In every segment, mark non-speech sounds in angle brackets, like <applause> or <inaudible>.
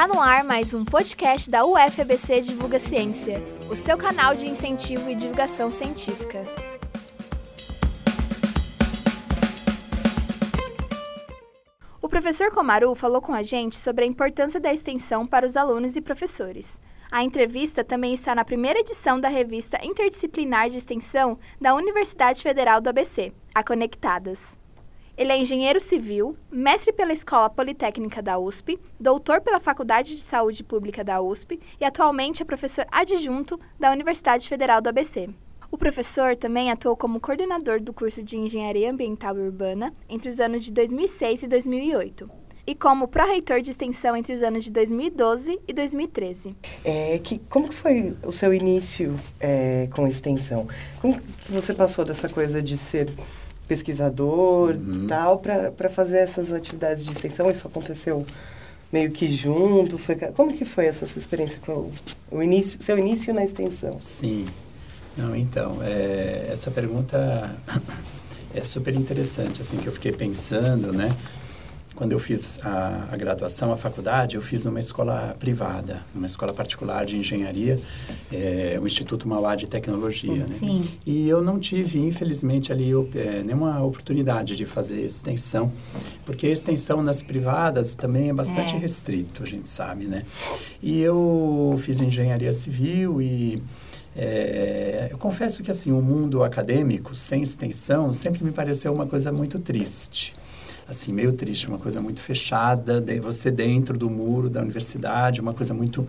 Está no ar mais um podcast da UFABC Divulga Ciência, o seu canal de incentivo e divulgação científica. O professor Comaru falou com a gente sobre a importância da extensão para os alunos e professores. A entrevista também está na primeira edição da revista interdisciplinar de extensão da Universidade Federal do ABC, a Conectadas. Ele é engenheiro civil, mestre pela Escola Politécnica da USP, doutor pela Faculdade de Saúde Pública da USP e atualmente é professor adjunto da Universidade Federal do ABC. O professor também atuou como coordenador do curso de Engenharia Ambiental e Urbana entre os anos de 2006 e 2008 e como pró-reitor de extensão entre os anos de 2012 e 2013. É, que, como foi o seu início é, com extensão? Como que você passou dessa coisa de ser pesquisador uhum. tal para fazer essas atividades de extensão? Isso aconteceu meio que junto? Foi, como que foi essa sua experiência com o, o início, seu início na extensão? Sim. Não, então, é, essa pergunta <laughs> é super interessante, assim, que eu fiquei pensando, né? Quando eu fiz a, a, graduação, a faculdade, eu fiz numa escola privada, numa escola particular de engenharia, é, o Instituto Mauá de Tecnologia. Né? Sim. E eu não tive, infelizmente, ali é, nenhuma oportunidade de fazer extensão, porque a extensão nas privadas também é bastante é. restrito, a gente sabe, né? E eu fiz engenharia civil e... É, eu confesso que assim o mundo acadêmico sem extensão sempre me pareceu uma coisa muito triste assim, meio triste, uma coisa muito fechada, de você dentro do muro da universidade, uma coisa muito,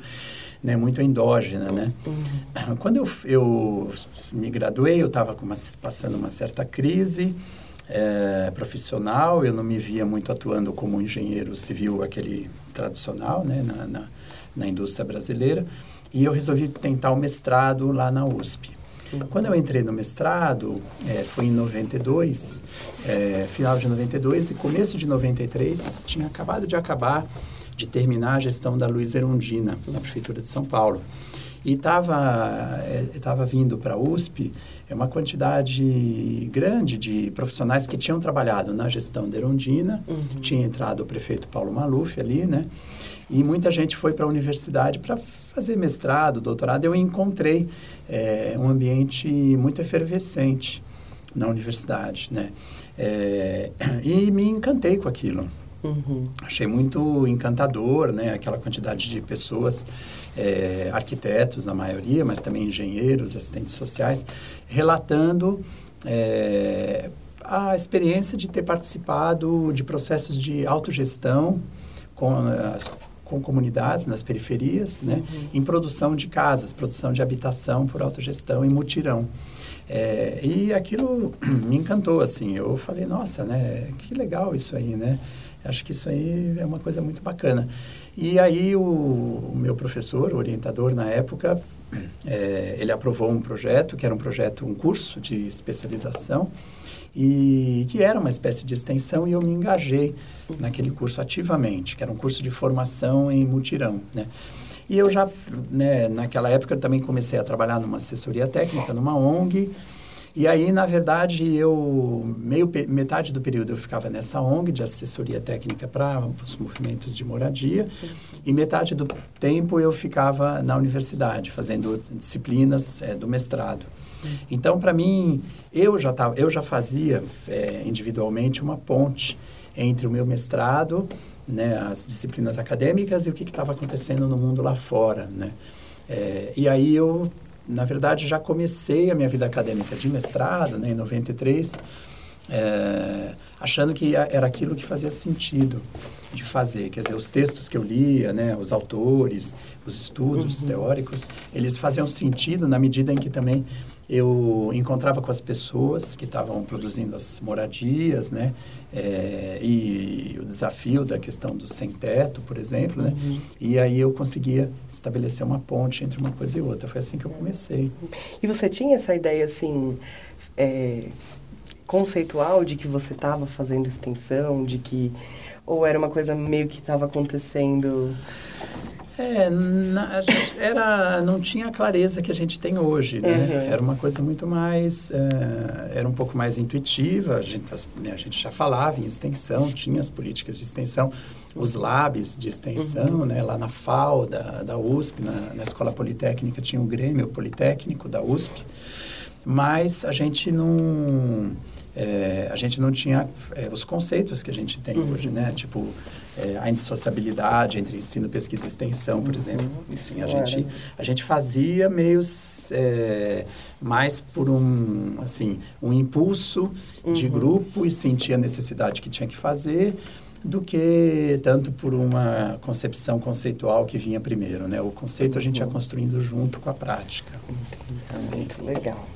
né, muito endógena, né? Uhum. Quando eu, eu me graduei, eu estava passando uma certa crise é, profissional, eu não me via muito atuando como engenheiro civil, aquele tradicional, né, na, na, na indústria brasileira, e eu resolvi tentar o mestrado lá na USP. Quando eu entrei no mestrado, é, foi em 92, é, final de 92 e começo de 93, tinha acabado de acabar de terminar a gestão da Luiz Erundina, na Prefeitura de São Paulo. E estava é, vindo para a USP é uma quantidade grande de profissionais que tinham trabalhado na gestão da Erundina, uhum. tinha entrado o prefeito Paulo Maluf ali, né? E muita gente foi para a universidade para fazer mestrado, doutorado. Eu encontrei é, um ambiente muito efervescente na universidade, né? É, e me encantei com aquilo. Uhum. Achei muito encantador, né? Aquela quantidade de pessoas, é, arquitetos na maioria, mas também engenheiros, assistentes sociais, relatando é, a experiência de ter participado de processos de autogestão com as com comunidades nas periferias, né, uhum. em produção de casas, produção de habitação por autogestão e mutirão. É, e aquilo <clears throat> me encantou, assim. Eu falei, nossa, né, que legal isso aí, né? Acho que isso aí é uma coisa muito bacana. E aí o, o meu professor, o orientador na época, <clears throat> é, ele aprovou um projeto, que era um projeto, um curso de especialização, e que era uma espécie de extensão e eu me engajei naquele curso ativamente, que era um curso de formação em mutirão, né? E eu já, né, naquela época, também comecei a trabalhar numa assessoria técnica, numa ONG, e aí, na verdade, eu meio metade do período eu ficava nessa ONG de assessoria técnica para os movimentos de moradia e metade do tempo eu ficava na universidade fazendo disciplinas é, do mestrado. Então, para mim, eu já, tava, eu já fazia é, individualmente uma ponte entre o meu mestrado, né, as disciplinas acadêmicas e o que estava acontecendo no mundo lá fora. Né? É, e aí eu, na verdade, já comecei a minha vida acadêmica de mestrado, né, em 93, é, achando que era aquilo que fazia sentido de fazer. Quer dizer, os textos que eu lia, né, os autores, os estudos uhum. teóricos, eles faziam sentido na medida em que também eu encontrava com as pessoas que estavam produzindo as moradias, né? É, e o desafio da questão do sem-teto, por exemplo, né? Uhum. E aí eu conseguia estabelecer uma ponte entre uma coisa e outra. Foi assim que eu comecei. E você tinha essa ideia, assim, é, conceitual de que você estava fazendo extensão, de que... Ou era uma coisa meio que estava acontecendo É, na, era, não tinha a clareza que a gente tem hoje, né? Uhum. Era uma coisa muito mais, uh, era um pouco mais intuitiva, a gente, né, a gente já falava em extensão, tinha as políticas de extensão, os labs de extensão, uhum. né? Lá na FAO, da, da USP, na, na Escola Politécnica, tinha um Grêmio Politécnico da USP, mas a gente não... É, a gente não tinha é, os conceitos que a gente tem uhum. hoje, né? Tipo, é, a indissociabilidade entre ensino, pesquisa e extensão, por uhum. exemplo. Assim, a, gente, a gente fazia meio é, mais por um, assim, um impulso uhum. de grupo e sentia a necessidade que tinha que fazer do que tanto por uma concepção conceitual que vinha primeiro, né? O conceito a gente ia uhum. construindo junto com a prática. Também. Muito legal.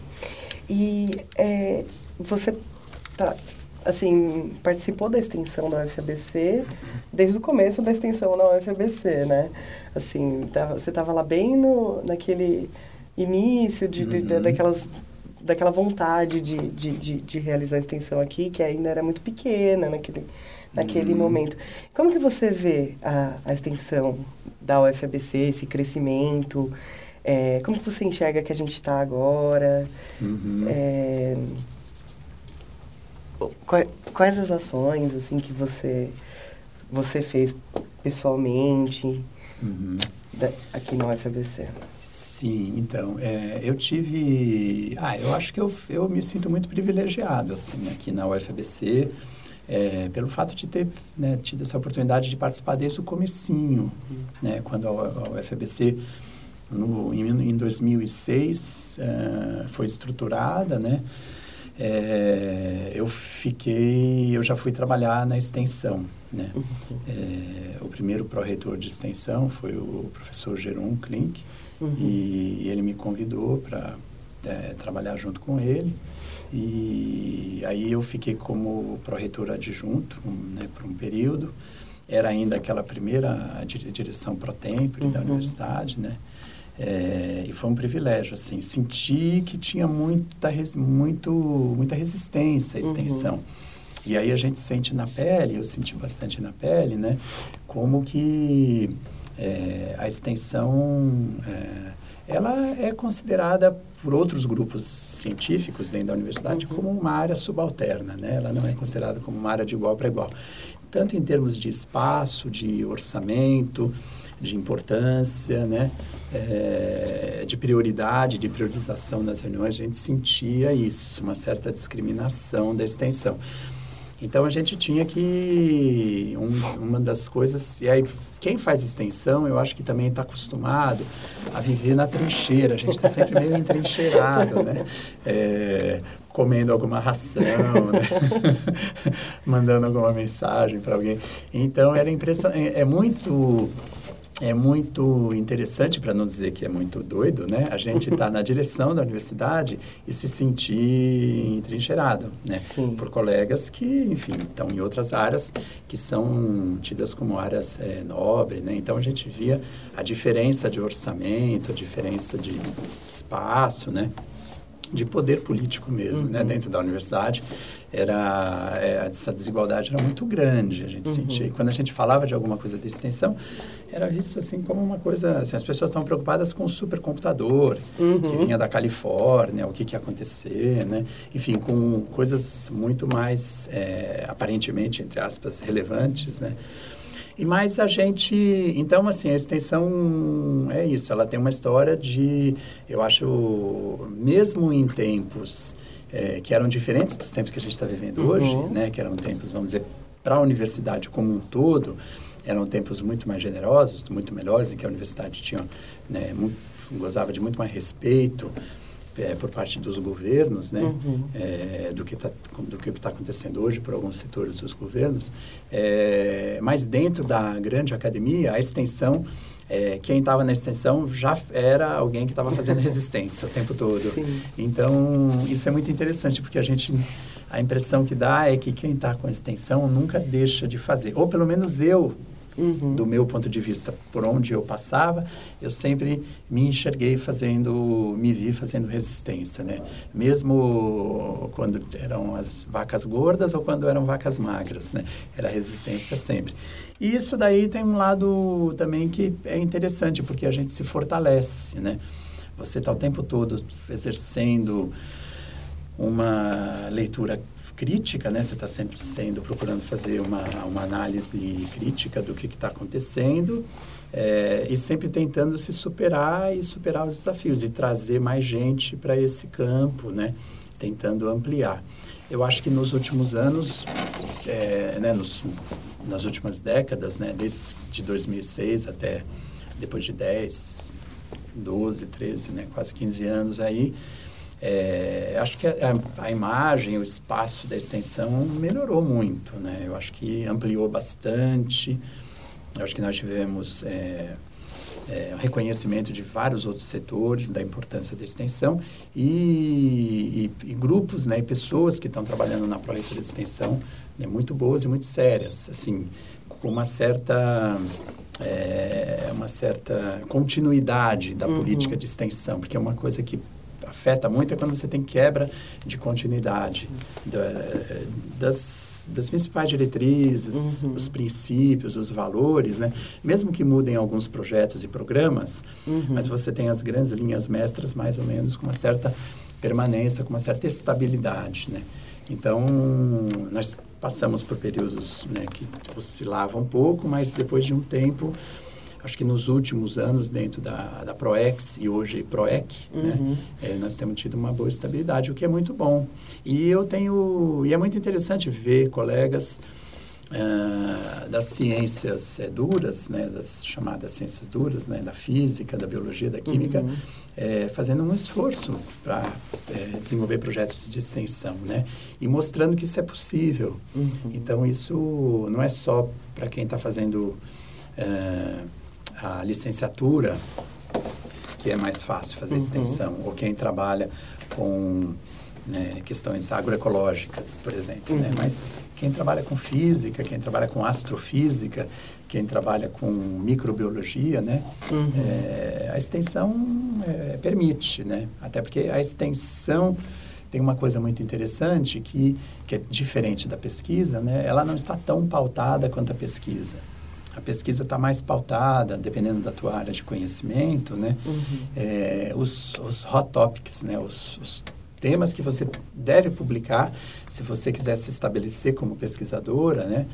E é, você tá assim, participou da extensão da UFABC desde o começo da extensão da UFABC, né? Assim, tava, você estava lá bem no, naquele início de, de, de, uhum. daquelas daquela vontade de, de, de, de, realizar a extensão aqui, que ainda era muito pequena naquele, naquele uhum. momento. Como que você vê a, a extensão da UFABC, esse crescimento? É, como que você enxerga que a gente está agora? Uhum. É, quais as ações assim que você você fez pessoalmente uhum. da, aqui no UFABC? Sim, então, é, eu tive... Ah, eu acho que eu, eu me sinto muito privilegiado, assim, aqui na UFABC, é, pelo fato de ter né, tido essa oportunidade de participar desde o comecinho, uhum. né, quando a, a UFABC, no, em, em 2006, é, foi estruturada, né, é, eu fiquei, eu já fui trabalhar na extensão, né? Uhum. É, o primeiro pró-reitor de extensão foi o professor Geron Klink uhum. e ele me convidou para é, trabalhar junto com ele e aí eu fiquei como pró-reitor adjunto um, né, por um período. Era ainda aquela primeira direção pro-tempore uhum. da universidade, né? É, e foi um privilégio, assim, senti que tinha muita, muito, muita resistência à uhum. extensão. Uhum. E aí a gente sente na pele, eu senti bastante na pele, né, como que é, a extensão, é, ela é considerada por outros grupos científicos dentro da universidade uhum. como uma área subalterna, né, ela não é considerada como uma área de igual para igual. Tanto em termos de espaço, de orçamento, de importância, né? É, de prioridade, de priorização nas reuniões, a gente sentia isso, uma certa discriminação da extensão. Então a gente tinha que um, uma das coisas e aí quem faz extensão eu acho que também está acostumado a viver na trincheira. A gente está sempre meio entrincheirado, né? É, comendo alguma ração, né? <laughs> mandando alguma mensagem para alguém. Então era impressionante. É, é muito é muito interessante, para não dizer que é muito doido, né? A gente está na <laughs> direção da universidade e se sentir entrincheirado, né? Sim. Por colegas que, enfim, estão em outras áreas que são tidas como áreas é, nobres, né? Então, a gente via a diferença de orçamento, a diferença de espaço, né? de poder político mesmo, né, uhum. né, dentro da universidade, era é, essa desigualdade era muito grande. A gente uhum. sentia, quando a gente falava de alguma coisa de extensão, era visto assim como uma coisa, assim, as pessoas estavam preocupadas com o supercomputador uhum. que vinha da Califórnia, o que que ia acontecer, né? Enfim, com coisas muito mais é, aparentemente entre aspas relevantes, né? E mais a gente, então assim, a extensão é isso, ela tem uma história de, eu acho, mesmo em tempos é, que eram diferentes dos tempos que a gente está vivendo uhum. hoje, né, que eram tempos, vamos dizer, para a universidade como um todo, eram tempos muito mais generosos, muito melhores, em que a universidade tinha, né, muito, gozava de muito mais respeito, é, por parte dos governos, né, uhum. é, do que tá, do que está acontecendo hoje por alguns setores dos governos, é, mas dentro da grande academia a extensão é, quem estava na extensão já era alguém que estava fazendo <laughs> resistência o tempo todo. Sim. Então isso é muito interessante porque a gente a impressão que dá é que quem está com a extensão nunca deixa de fazer, ou pelo menos eu uhum. do meu ponto de vista, por onde eu passava, eu sempre me enxerguei fazendo, me vi fazendo resistência, né? Mesmo quando eram as vacas gordas ou quando eram vacas magras, né? Era resistência sempre. E isso daí tem um lado também que é interessante, porque a gente se fortalece, né? Você está o tempo todo exercendo uma leitura crítica, né? Você está sempre sendo procurando fazer uma, uma análise crítica do que está acontecendo é, e sempre tentando se superar e superar os desafios e trazer mais gente para esse campo, né? Tentando ampliar. Eu acho que nos últimos anos, é, né, nos, nas últimas décadas, né, desde de 2006 até depois de 10, 12, 13, né, quase 15 anos aí, é, acho que a, a, imagem, o espaço da extensão melhorou muito, né? Eu acho que ampliou bastante. Eu acho que nós tivemos é, é, reconhecimento de vários outros setores da importância da extensão e, e, e grupos, né, e pessoas que estão trabalhando na projeto de extensão né, muito boas e muito sérias, assim, com uma certa é, uma certa continuidade da uhum. política de extensão, porque é uma coisa que afeta muito é quando você tem quebra de continuidade da, das, das principais diretrizes, uhum. os princípios, os valores, né? Mesmo que mudem alguns projetos e programas, uhum. mas você tem as grandes linhas mestras mais ou menos com uma certa permanência, com uma certa estabilidade, né? Então, nós passamos por períodos né, que oscilavam um pouco, mas depois de um tempo acho que nos últimos anos dentro da, da ProEx e hoje ProEC, né, uhum. né, é, nós temos tido uma boa estabilidade, o que é muito bom. E eu tenho, e é muito interessante ver colegas uh, das ciências é, duras, né, das chamadas ciências duras, né, da física, da biologia, da química, uhum. é, fazendo um esforço para é, desenvolver projetos de extensão, né, e mostrando que isso é possível. Uhum. Então isso não é só para quem está fazendo uh, a licenciatura, que é mais fácil fazer uhum. extensão, ou quem trabalha com né, questões agroecológicas, por exemplo. Né? Uhum. Né? Mas quem trabalha com física, quem trabalha com astrofísica, quem trabalha com microbiologia, né? Uhum. É, a extensão é, permite, né? Até porque a extensão tem uma coisa muito interessante que, que é diferente da pesquisa, né? Ela não está tão pautada quanto a pesquisa a pesquisa está mais pautada, dependendo da tua área de conhecimento, né? Uhum. É, os, os hot topics, né? Os, os, temas que você deve publicar, se você quiser se estabelecer como pesquisadora, né?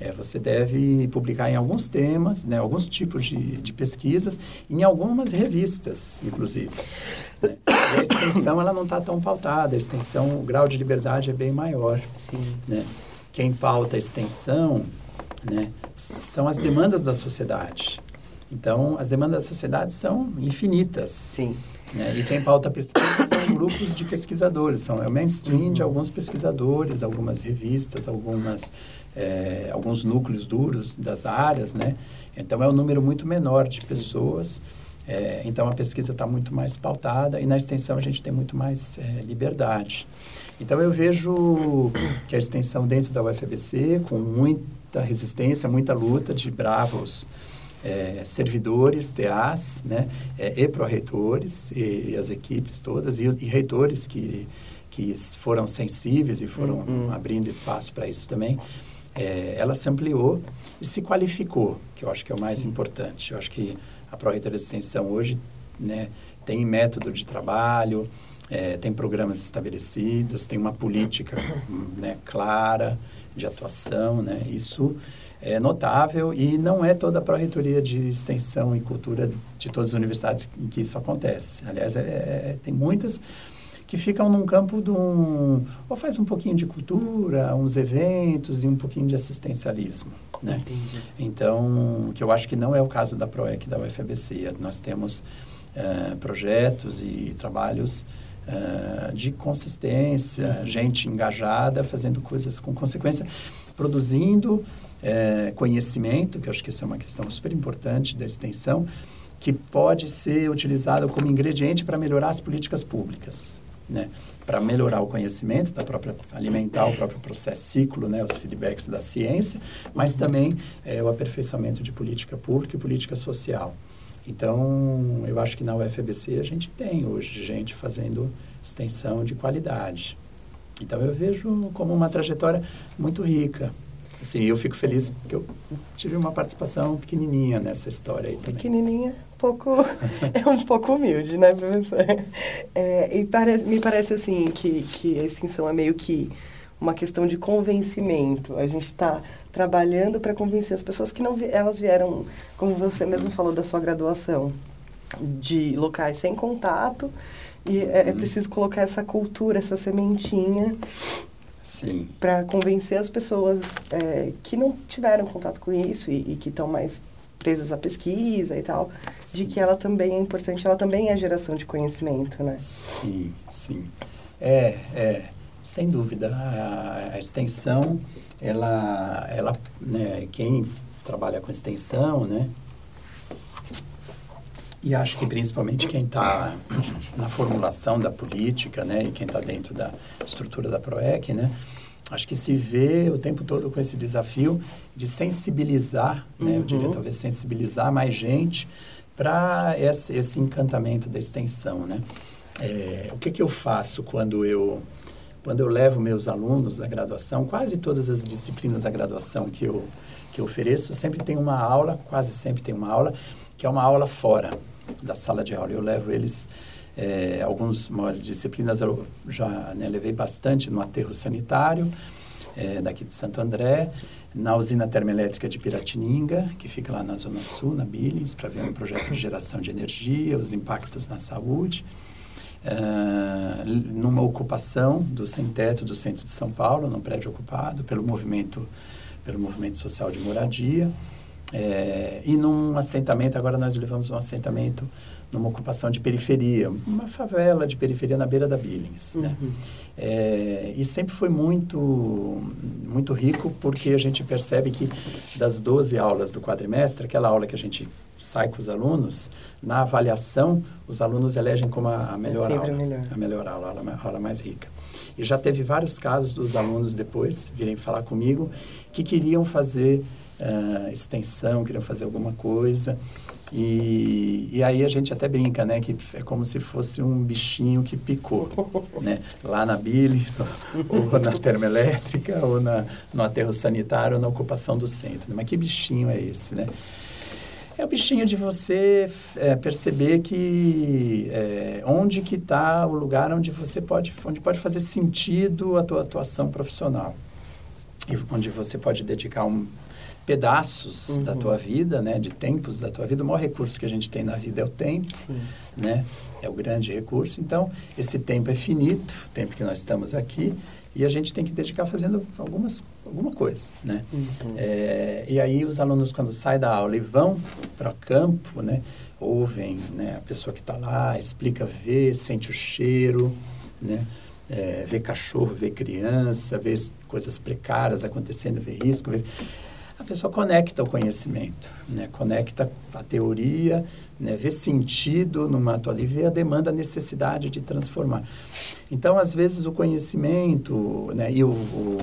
É, você deve publicar em alguns temas, né, alguns tipos de, de pesquisas, em algumas revistas, inclusive. Né? E a extensão ela não está tão pautada, a extensão, o grau de liberdade é bem maior. Sim. Né? Quem pauta a extensão né, são as demandas da sociedade. Então, as demandas da sociedade são infinitas. Sim. Né? E quem pauta pesquisa são grupos de pesquisadores, são é o mainstream de alguns pesquisadores, algumas revistas, algumas, é, alguns núcleos duros das áreas, né? Então, é um número muito menor de pessoas. É, então, a pesquisa está muito mais pautada e na extensão a gente tem muito mais é, liberdade. Então, eu vejo que a extensão dentro da UFABC, com muito muita resistência, muita luta de bravos é, servidores, TAs, né, é, e pró-reitores, e, e, as equipes todas, e, e, reitores que, que foram sensíveis e foram uhum. abrindo espaço para isso também. É, ela se ampliou e se qualificou, que eu acho que é o mais Sim. importante. Eu acho que a pró-reitoria de extensão hoje né, tem método de trabalho, é, tem programas estabelecidos, tem uma política né, clara, de atuação, né? Isso é notável e não é toda a pró-reitoria de extensão e cultura de todas as universidades em que isso acontece. Aliás, é, é, tem muitas que ficam num campo de um... ou faz um pouquinho de cultura, uns eventos e um pouquinho de assistencialismo, né? Entendi. Então, que eu acho que não é o caso da PROEC da UFABC. Nós temos uh, projetos e trabalhos uh, de consistência, gente engajada, fazendo coisas com consequência, produzindo uh, conhecimento, que eu acho que essa é uma questão super importante da extensão, que pode ser utilizado como ingrediente para melhorar as políticas públicas. né? Para melhorar o conhecimento da própria, alimentar o próprio processo ciclo, né? Os feedbacks da ciência, mas também é, o aperfeiçoamento de política pública e política social. Então, eu acho que na UFABC a gente tem hoje gente fazendo extensão de qualidade. Então, eu vejo como uma trajetória muito rica. Assim, eu fico feliz porque eu tive uma participação pequenininha nessa história aí também. Pequenininha, pouco, <laughs> é um pouco humilde, né, professor? É, e parece, me parece, assim, que, que a extensão é meio que uma questão de convencimento. A gente está trabalhando para convencer as pessoas que não elas vieram, como você mesmo falou da sua graduação, de locais sem contato e é, é uhum. preciso colocar essa cultura, essa sementinha. Para convencer as pessoas é, que não tiveram contato com isso e, e que estão mais presas à pesquisa e tal, sim. de que ela também é importante, ela também é geração de conhecimento, né? Sim, sim. É, é sem dúvida. A, a extensão, ela, ela né, quem trabalha com extensão, né, e acho que principalmente quem está na formulação da política, né, e quem está dentro da estrutura da PROEC, né, acho que se vê o tempo todo com esse desafio de sensibilizar, né, eu diria uhum. talvez sensibilizar mais gente para esse, esse, encantamento da extensão, né. É, o que, que eu faço quando eu quando eu levo meus alunos da graduação, quase todas as disciplinas da graduação que eu que eu ofereço, sempre tem uma aula, quase sempre tem uma aula que é uma aula fora da sala de aula. Eu levo eles, é, algumas disciplinas eu já né, levei bastante no aterro sanitário, é, daqui de Santo André, na usina termoelétrica de Piratininga, que fica lá na Zona Sul, na Billings, para ver um projeto de geração de energia, os impactos na saúde. Numa ocupação do sem-teto do centro de São Paulo, num prédio ocupado pelo movimento, pelo movimento social de moradia. É, e num assentamento, agora nós levamos um assentamento numa ocupação de periferia, uma favela de periferia na beira da Billings, né? uhum. É, e sempre foi muito, muito rico porque a gente percebe que das 12 aulas do quadrimestre, aquela aula que a gente sai com os alunos, na avaliação, os alunos elegem como a, a melhor é aula. Melhor. A melhor aula, a aula, a aula mais rica. E já teve vários casos dos alunos depois virem falar comigo que queriam fazer uh, extensão, queriam fazer alguma coisa. E, e aí a gente até brinca, né? Que é como se fosse um bichinho que picou, <laughs> né? Lá na bilis, ou, ou na <laughs> termoelétrica, ou na, no aterro sanitário, ou na ocupação do centro. Né? Mas que bichinho é esse, né? É o bichinho de você é, perceber que é, onde que está o lugar onde você pode, onde pode fazer sentido a tua atuação profissional. Onde você pode dedicar um, pedaços uhum. da tua vida, né, de tempos da tua vida. O maior recurso que a gente tem na vida é o tempo, Sim. né? É o grande recurso. Então, esse tempo é finito, o tempo que nós estamos aqui, e a gente tem que dedicar fazendo algumas alguma coisa, né? Uhum. É, e aí os alunos quando saem da aula e vão para o campo, né, ouvem, né, a pessoa que está lá explica, vê, sente o cheiro, né? É, vê cachorro, vê criança, vê coisas precárias acontecendo, vê risco, vê a pessoa conecta o conhecimento, né? conecta a teoria, né? vê sentido numa atual e vê a demanda, a necessidade de transformar. Então, às vezes, o conhecimento né? e o, o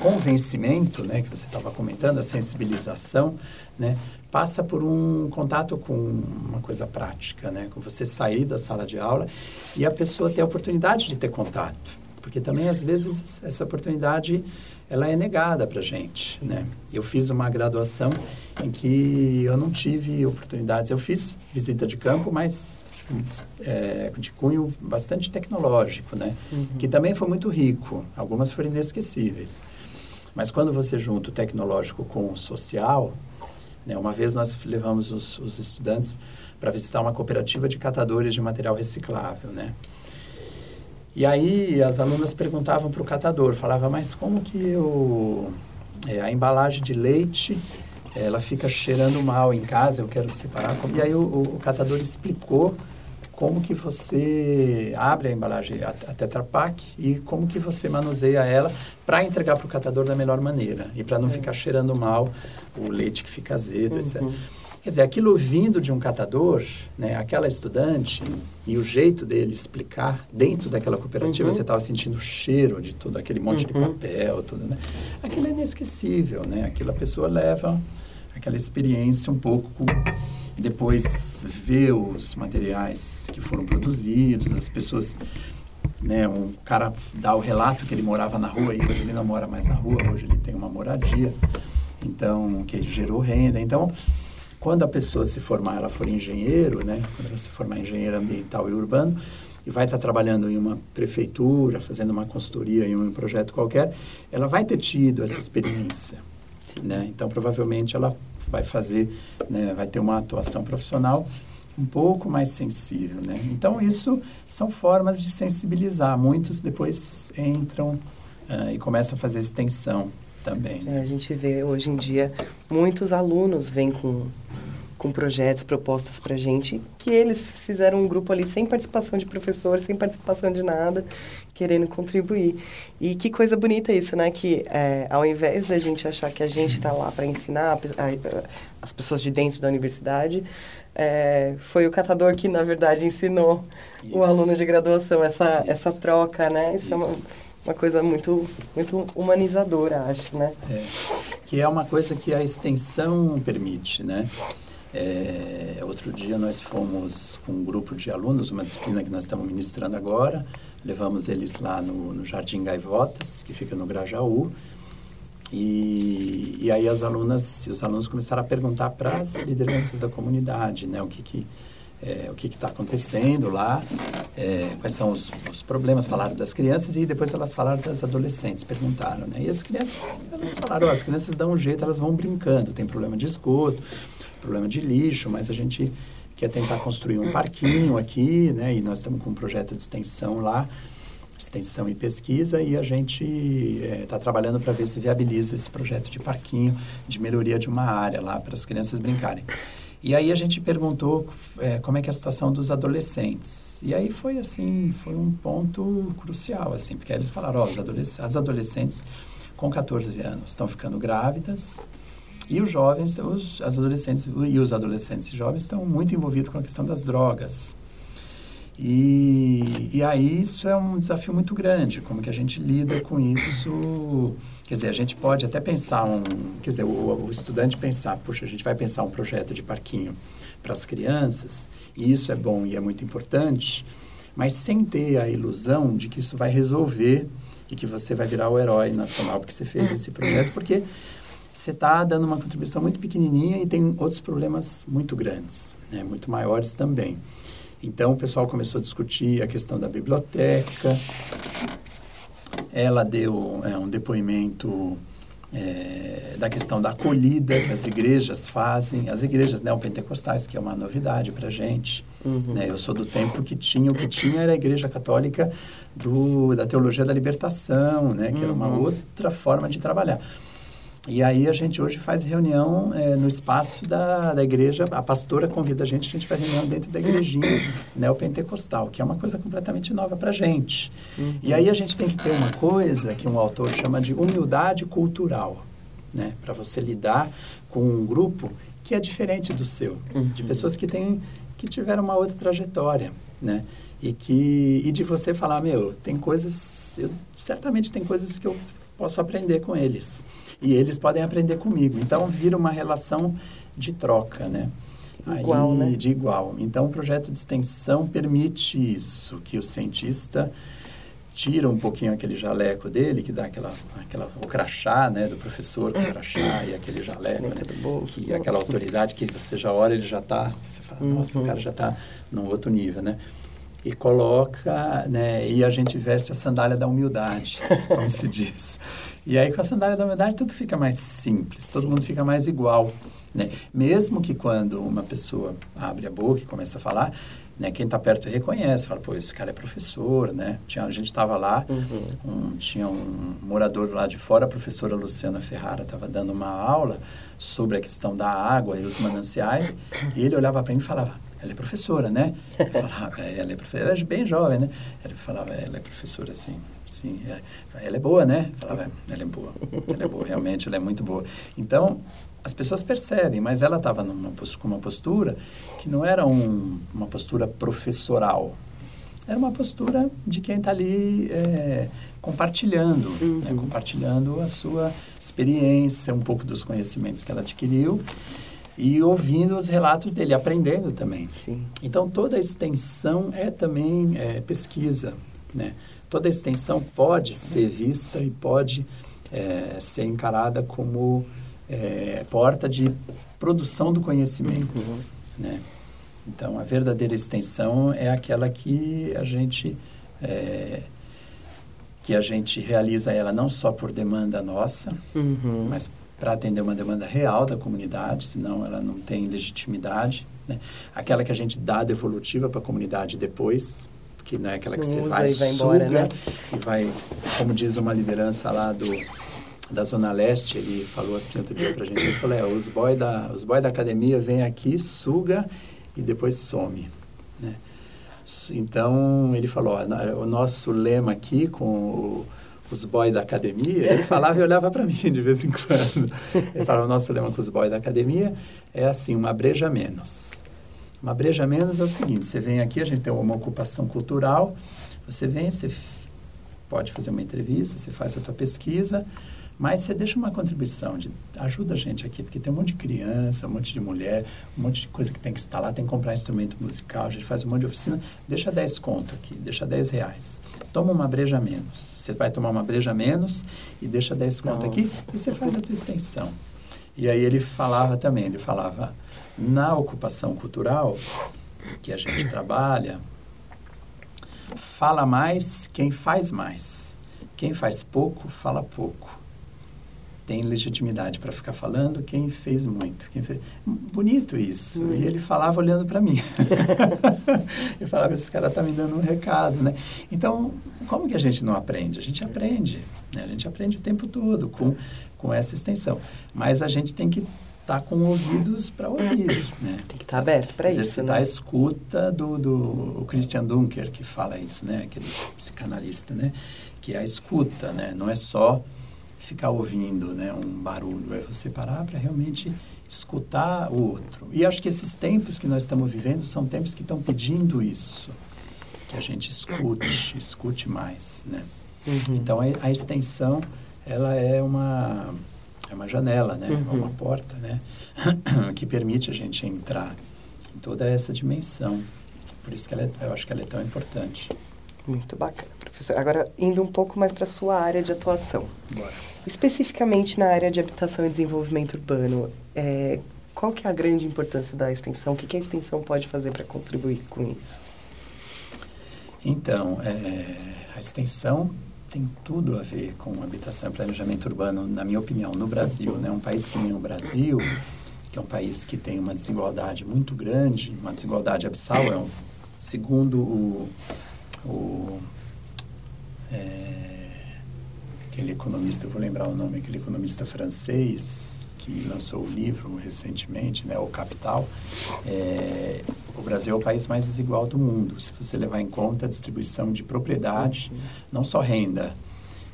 convencimento, né? que você estava comentando, a sensibilização, né? Passa por um contato com uma coisa prática, né? com você sair da sala de aula e a pessoa ter a oportunidade de ter contato. Porque também, às vezes, essa oportunidade ela é negada para gente, né? Eu fiz uma graduação em que eu não tive oportunidades. Eu fiz visita de campo, mas é, de cunho bastante tecnológico, né? Uhum. Que também foi muito rico. Algumas foram inesquecíveis. Mas quando você junta o tecnológico com o social, né? Uma vez nós levamos os, os estudantes para visitar uma cooperativa de catadores de material reciclável, né? E aí as alunas perguntavam para o catador, falava, mas como que eu, é, a embalagem de leite ela fica cheirando mal em casa, eu quero separar. E aí o, o, catador explicou como que você abre a embalagem, a, a Tetra Pak, e como que você manuseia ela para entregar para o catador da melhor maneira e para não é. ficar cheirando mal o leite que fica azedo, uhum. etc. Quer dizer, aquilo vindo de um catador, né, aquela estudante e o jeito dele explicar dentro daquela cooperativa, uhum. você estava sentindo o cheiro de tudo aquele monte uhum. de papel, tudo, né? Aquilo é inesquecível, né? Aquilo a pessoa leva aquela experiência um pouco depois ver os materiais que foram produzidos, as pessoas né, um cara dá o relato que ele morava na rua e hoje ele não mora mais na rua, hoje ele tem uma moradia, então que gerou renda. Então, quando a pessoa se formar, ela for engenheiro, né, quando ela se formar engenheiro ambiental e urbano e vai estar trabalhando em uma prefeitura, fazendo uma consultoria em um projeto qualquer, ela vai ter tido essa experiência, né? Então, provavelmente ela vai fazer, né, vai ter uma atuação profissional um pouco mais sensível, né? Então isso são formas de sensibilizar. Muitos depois entram uh, e começam a fazer extensão também. Né? É, a gente vê hoje em dia muitos alunos vêm com com projetos, propostas para gente, que eles fizeram um grupo ali sem participação de professor, sem participação de nada, querendo contribuir. E que coisa bonita isso, né? Que é, ao invés da gente achar que a gente está lá para ensinar a, a, as pessoas de dentro da universidade, é, foi o catador que, na verdade, ensinou isso. o aluno de graduação essa, essa troca, né? Isso, isso. é uma, uma coisa muito, muito humanizadora, acho, né? É, que é uma coisa que a extensão permite, né? É, outro dia nós fomos com um grupo de alunos, uma disciplina que nós estamos ministrando agora, levamos eles lá no, no Jardim Gaivotas, que fica no Grajaú, e, e aí as alunas os alunos começaram a perguntar para as lideranças da comunidade, né, o que que é, o que está acontecendo lá, é, quais são os, os, problemas, falaram das crianças e depois elas falaram das adolescentes, perguntaram, né? E as crianças, elas falaram, as crianças dão um jeito, elas vão brincando, tem problema de esgoto, problema de lixo, mas a gente quer tentar construir um parquinho aqui, né? E nós estamos com um projeto de extensão lá, extensão e pesquisa, e a gente está é, trabalhando para ver se viabiliza esse projeto de parquinho, de melhoria de uma área lá para as crianças brincarem. E aí a gente perguntou é, como é que é a situação dos adolescentes. E aí foi assim, foi um ponto crucial, assim, porque eles falaram, ó, oh, as adolescentes com 14 anos estão ficando grávidas, e os jovens, os, as adolescentes e os adolescentes jovens estão muito envolvidos com a questão das drogas. E, e aí isso é um desafio muito grande, como que a gente lida com isso. Quer dizer, a gente pode até pensar um... Quer dizer, o, o estudante pensar, puxa, a gente vai pensar um projeto de parquinho para as crianças, e isso é bom e é muito importante, mas sem ter a ilusão de que isso vai resolver e que você vai virar o herói nacional porque você fez esse projeto, porque você está dando uma contribuição muito pequenininha e tem outros problemas muito grandes, né, muito maiores também. Então, o pessoal começou a discutir a questão da biblioteca. Ela deu é, um depoimento é, da questão da acolhida que as igrejas fazem, as igrejas neopentecostais, que é uma novidade para a gente. Uhum. Né? Eu sou do tempo que tinha, o que tinha era a igreja católica do, da teologia da libertação, né? que uhum. era uma uhum. outra forma de trabalhar. E aí a gente hoje faz reunião é, no espaço da, da igreja, a pastora convida a gente, a gente faz reunião dentro da igrejinha <coughs> neopentecostal, que é uma coisa completamente nova para a gente. Uhum. E aí a gente tem que ter uma coisa que um autor chama de humildade cultural, né? Para você lidar com um grupo que é diferente do seu, uhum. de pessoas que têm que tiveram uma outra trajetória, né? E que e de você falar, meu, tem coisas, eu, certamente tem coisas que eu posso aprender com eles e eles podem aprender comigo. Então vira uma relação de troca, né? Igual, Aí, né? De igual. Então o projeto de extensão permite isso, que o cientista tira um pouquinho aquele jaleco dele, que dá aquela, aquela o crachá, né, do professor, o crachá e aquele jaleco, né, que aquela autoridade que você já olha, ele já está, você fala, nossa, uhum. o cara já está num outro nível, né? E coloca, né, e a gente veste a sandália da humildade, como se diz. E aí, com a sandália da humildade, tudo fica mais simples, todo mundo fica mais igual. Né? Mesmo que quando uma pessoa abre a boca e começa a falar, né, quem está perto reconhece, fala, pô, esse cara é professor, né? Tinha, a gente estava lá, uhum. um, tinha um morador lá de fora, a professora Luciana Ferrara estava dando uma aula sobre a questão da água e os mananciais, e ele olhava para mim e falava, ela é professora, né? Eu falava, é, ela é professora, ela é bem jovem, né? Ela falava, ela é professora, assim, sim. É, ela é boa, né? Eu falava, ela é boa, ela é boa, realmente, ela é muito boa. Então, as pessoas percebem, mas ela estava com uma postura que não era um, uma postura professoral, era uma postura de quem está ali é, compartilhando, né? uhum. né? compartilhando a sua experiência, um pouco dos conhecimentos que ela adquiriu e ouvindo os relatos dele, aprendendo também. Sim. Então, toda extensão é também é, pesquisa. Né? Toda extensão pode ser vista e pode é, ser encarada como é, porta de produção do conhecimento. Uhum. Né? Então, a verdadeira extensão é aquela que a gente é, que a gente realiza ela não só por demanda nossa, uhum. mas para atender uma demanda real da comunidade, senão ela não tem legitimidade. Né? Aquela que a gente dá devolutiva para a comunidade depois, que não é aquela que não você vai, e vai embora, suga, né? e vai, como diz uma liderança lá do da Zona Leste, ele falou assim outro dia para a gente, ele falou, é, os boys da, os boy da academia vêm aqui, suga e depois some, né? Então, ele falou, ó, o nosso lema aqui com o os boys da academia, ele falava e olhava para mim de vez em quando. Ele falava, o nosso lema com os boys da academia é assim, uma breja menos. Uma breja menos é o seguinte, você vem aqui, a gente tem uma ocupação cultural, você vem, você pode fazer uma entrevista, você faz a tua pesquisa, mas você deixa uma contribuição, de, ajuda a gente aqui, porque tem um monte de criança, um monte de mulher, um monte de coisa que tem que instalar, tem que comprar instrumento musical, a gente faz um monte de oficina, deixa 10 conto aqui, deixa 10 reais. Toma uma breja menos. Você vai tomar uma breja menos e deixa 10 conto aqui e você faz a tua extensão. E aí ele falava também, ele falava, na ocupação cultural que a gente trabalha, fala mais quem faz mais. Quem faz pouco, fala pouco tem legitimidade para ficar falando quem fez muito. Quem fez... Bonito isso. Uhum. E ele falava olhando para mim. <laughs> eu falava, esse cara está me dando um recado, né? Então, como que a gente não aprende? A gente aprende, né? A gente aprende o tempo todo com, com essa extensão. Mas a gente tem que estar tá com ouvidos para ouvir, né? Tem que estar tá aberto para isso, Exercitar né? a escuta do, do Christian Dunker, que fala isso, né? Aquele psicanalista, né? Que é a escuta, né? Não é só ficar ouvindo né, um barulho, é você parar para realmente escutar o outro. E acho que esses tempos que nós estamos vivendo são tempos que estão pedindo isso, que a gente escute, escute mais, né? Uhum. Então, a, a, extensão, ela é uma, é uma janela, né? Uhum. Uma porta, né? <clears throat> que permite a gente entrar em toda essa dimensão. Por isso que ela é, eu acho que ela é tão importante. Muito bacana, professor. Agora, indo um pouco mais para a sua área de atuação. Bora. Especificamente na área de habitação e desenvolvimento urbano, é, qual que é a grande importância da extensão? O que, que a extensão pode fazer para contribuir com isso? Então, é, a extensão tem tudo a ver com habitação e planejamento urbano, na minha opinião, no Brasil. Né? Um país que nem o Brasil, que é um país que tem uma desigualdade muito grande, uma desigualdade abissal, é um, segundo o, o é, aquele economista, eu vou lembrar o nome, aquele economista francês que lançou o livro recentemente, né, O Capital, é, o Brasil é o país mais desigual do mundo, se você levar em conta a distribuição de propriedade, não só renda,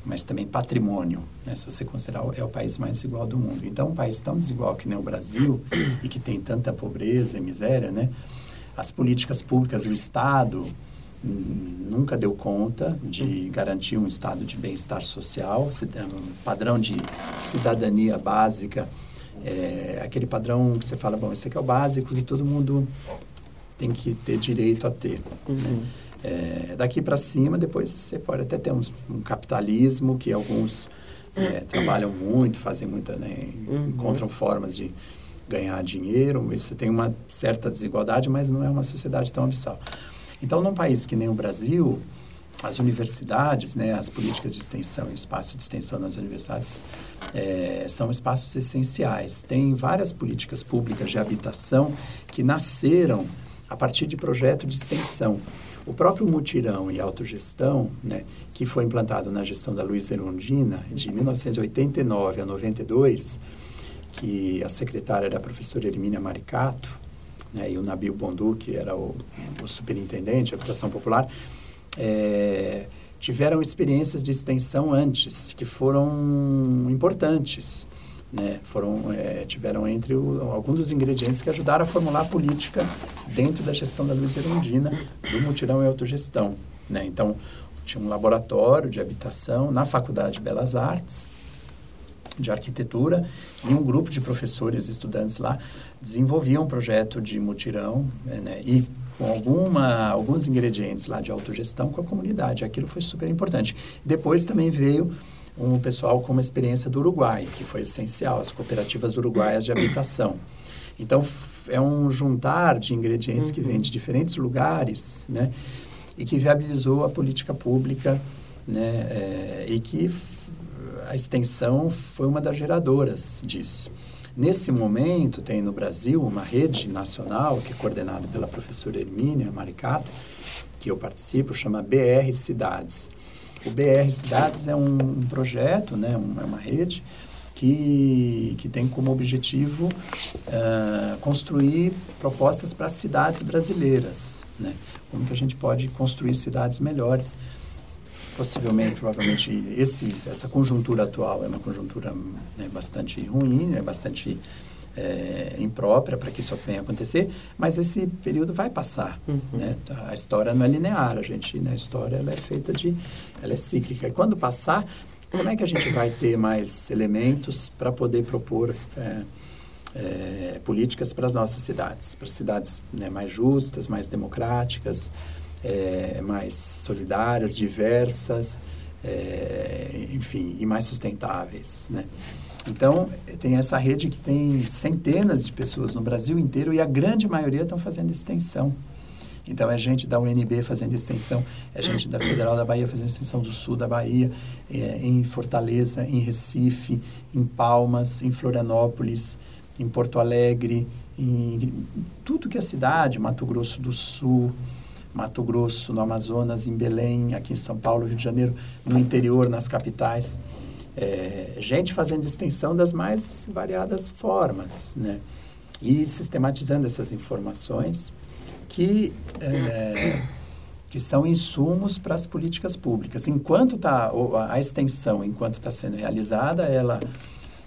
mas também patrimônio, né? se você considerar é o país mais desigual do mundo. Então, um país tão desigual que nem o Brasil e que tem tanta pobreza e miséria, né? as políticas públicas, o Estado, nunca deu conta de garantir um estado de bem-estar social, um padrão de cidadania básica, é, aquele padrão que você fala, bom, esse aqui é o básico que todo mundo tem que ter direito a ter. Né? Uhum. Né? É, daqui para cima, depois você pode até ter um, um capitalismo que alguns é, trabalham muito, fazem muita, né, uhum. encontram formas de ganhar dinheiro, você tem uma certa desigualdade, mas não é uma sociedade tão abissal. Então, num país que nem o Brasil, as universidades, né, as políticas de extensão e espaço de extensão nas universidades é, são espaços essenciais. Tem várias políticas públicas de habitação que nasceram a partir de projeto de extensão. O próprio mutirão e autogestão, né, que foi implantado na gestão da Luiz Erundina, de 1989 a 92, que a secretária era a professora Hermínia Maricato, né, e o Nabil Bondu, que era o, o superintendente da Habitação Popular, é, tiveram experiências de extensão antes, que foram importantes. Né, foram, é, tiveram entre alguns dos ingredientes que ajudaram a formular a política dentro da gestão da Luiz Erundina, do mutirão e autogestão. Né? Então, tinha um laboratório de habitação na Faculdade de Belas Artes, de arquitetura, e um grupo de professores e estudantes lá desenvolviam um projeto de mutirão né, e com alguma, alguns ingredientes lá de autogestão com a comunidade. Aquilo foi super importante. Depois também veio um pessoal com uma experiência do Uruguai, que foi essencial, as cooperativas uruguaias de habitação. Então, é um juntar de ingredientes uhum. que vêm de diferentes lugares, né? E que viabilizou a política pública, né? É, e que a extensão foi uma das geradoras disso. Nesse momento, tem no Brasil uma rede nacional, que é coordenada pela professora Hermínia Maricato, que eu participo, chama BR Cidades. O BR Cidades é um, um projeto, né, um, é uma rede que, que tem como objetivo uh, construir propostas para cidades brasileiras. Né? Como que a gente pode construir cidades melhores possivelmente, provavelmente, esse, essa conjuntura atual é uma conjuntura né, bastante ruim, é bastante é, imprópria para que isso venha acontecer, mas esse período vai passar. Uhum. Né? A história não é linear, a gente, né, a história ela é feita de, ela é cíclica. E quando passar, como é que a gente vai ter mais elementos para poder propor é, é, políticas para as nossas cidades, para cidades né, mais justas, mais democráticas, é, mais solidárias, diversas, é, enfim, e mais sustentáveis, né? Então, tem essa rede que tem centenas de pessoas no Brasil inteiro e a grande maioria estão fazendo extensão. Então, é gente da UNB fazendo extensão, é gente da Federal da Bahia fazendo extensão do sul da Bahia, é, em Fortaleza, em Recife, em Palmas, em Florianópolis, em Porto Alegre, em tudo que é cidade, Mato Grosso do Sul, Mato Grosso, no Amazonas, em Belém, aqui em São Paulo, Rio de Janeiro, no interior, nas capitais. É, gente fazendo extensão das mais variadas formas, né? E sistematizando essas informações que, é, <coughs> que são insumos para as políticas públicas. Enquanto está a extensão, enquanto está sendo realizada, ela,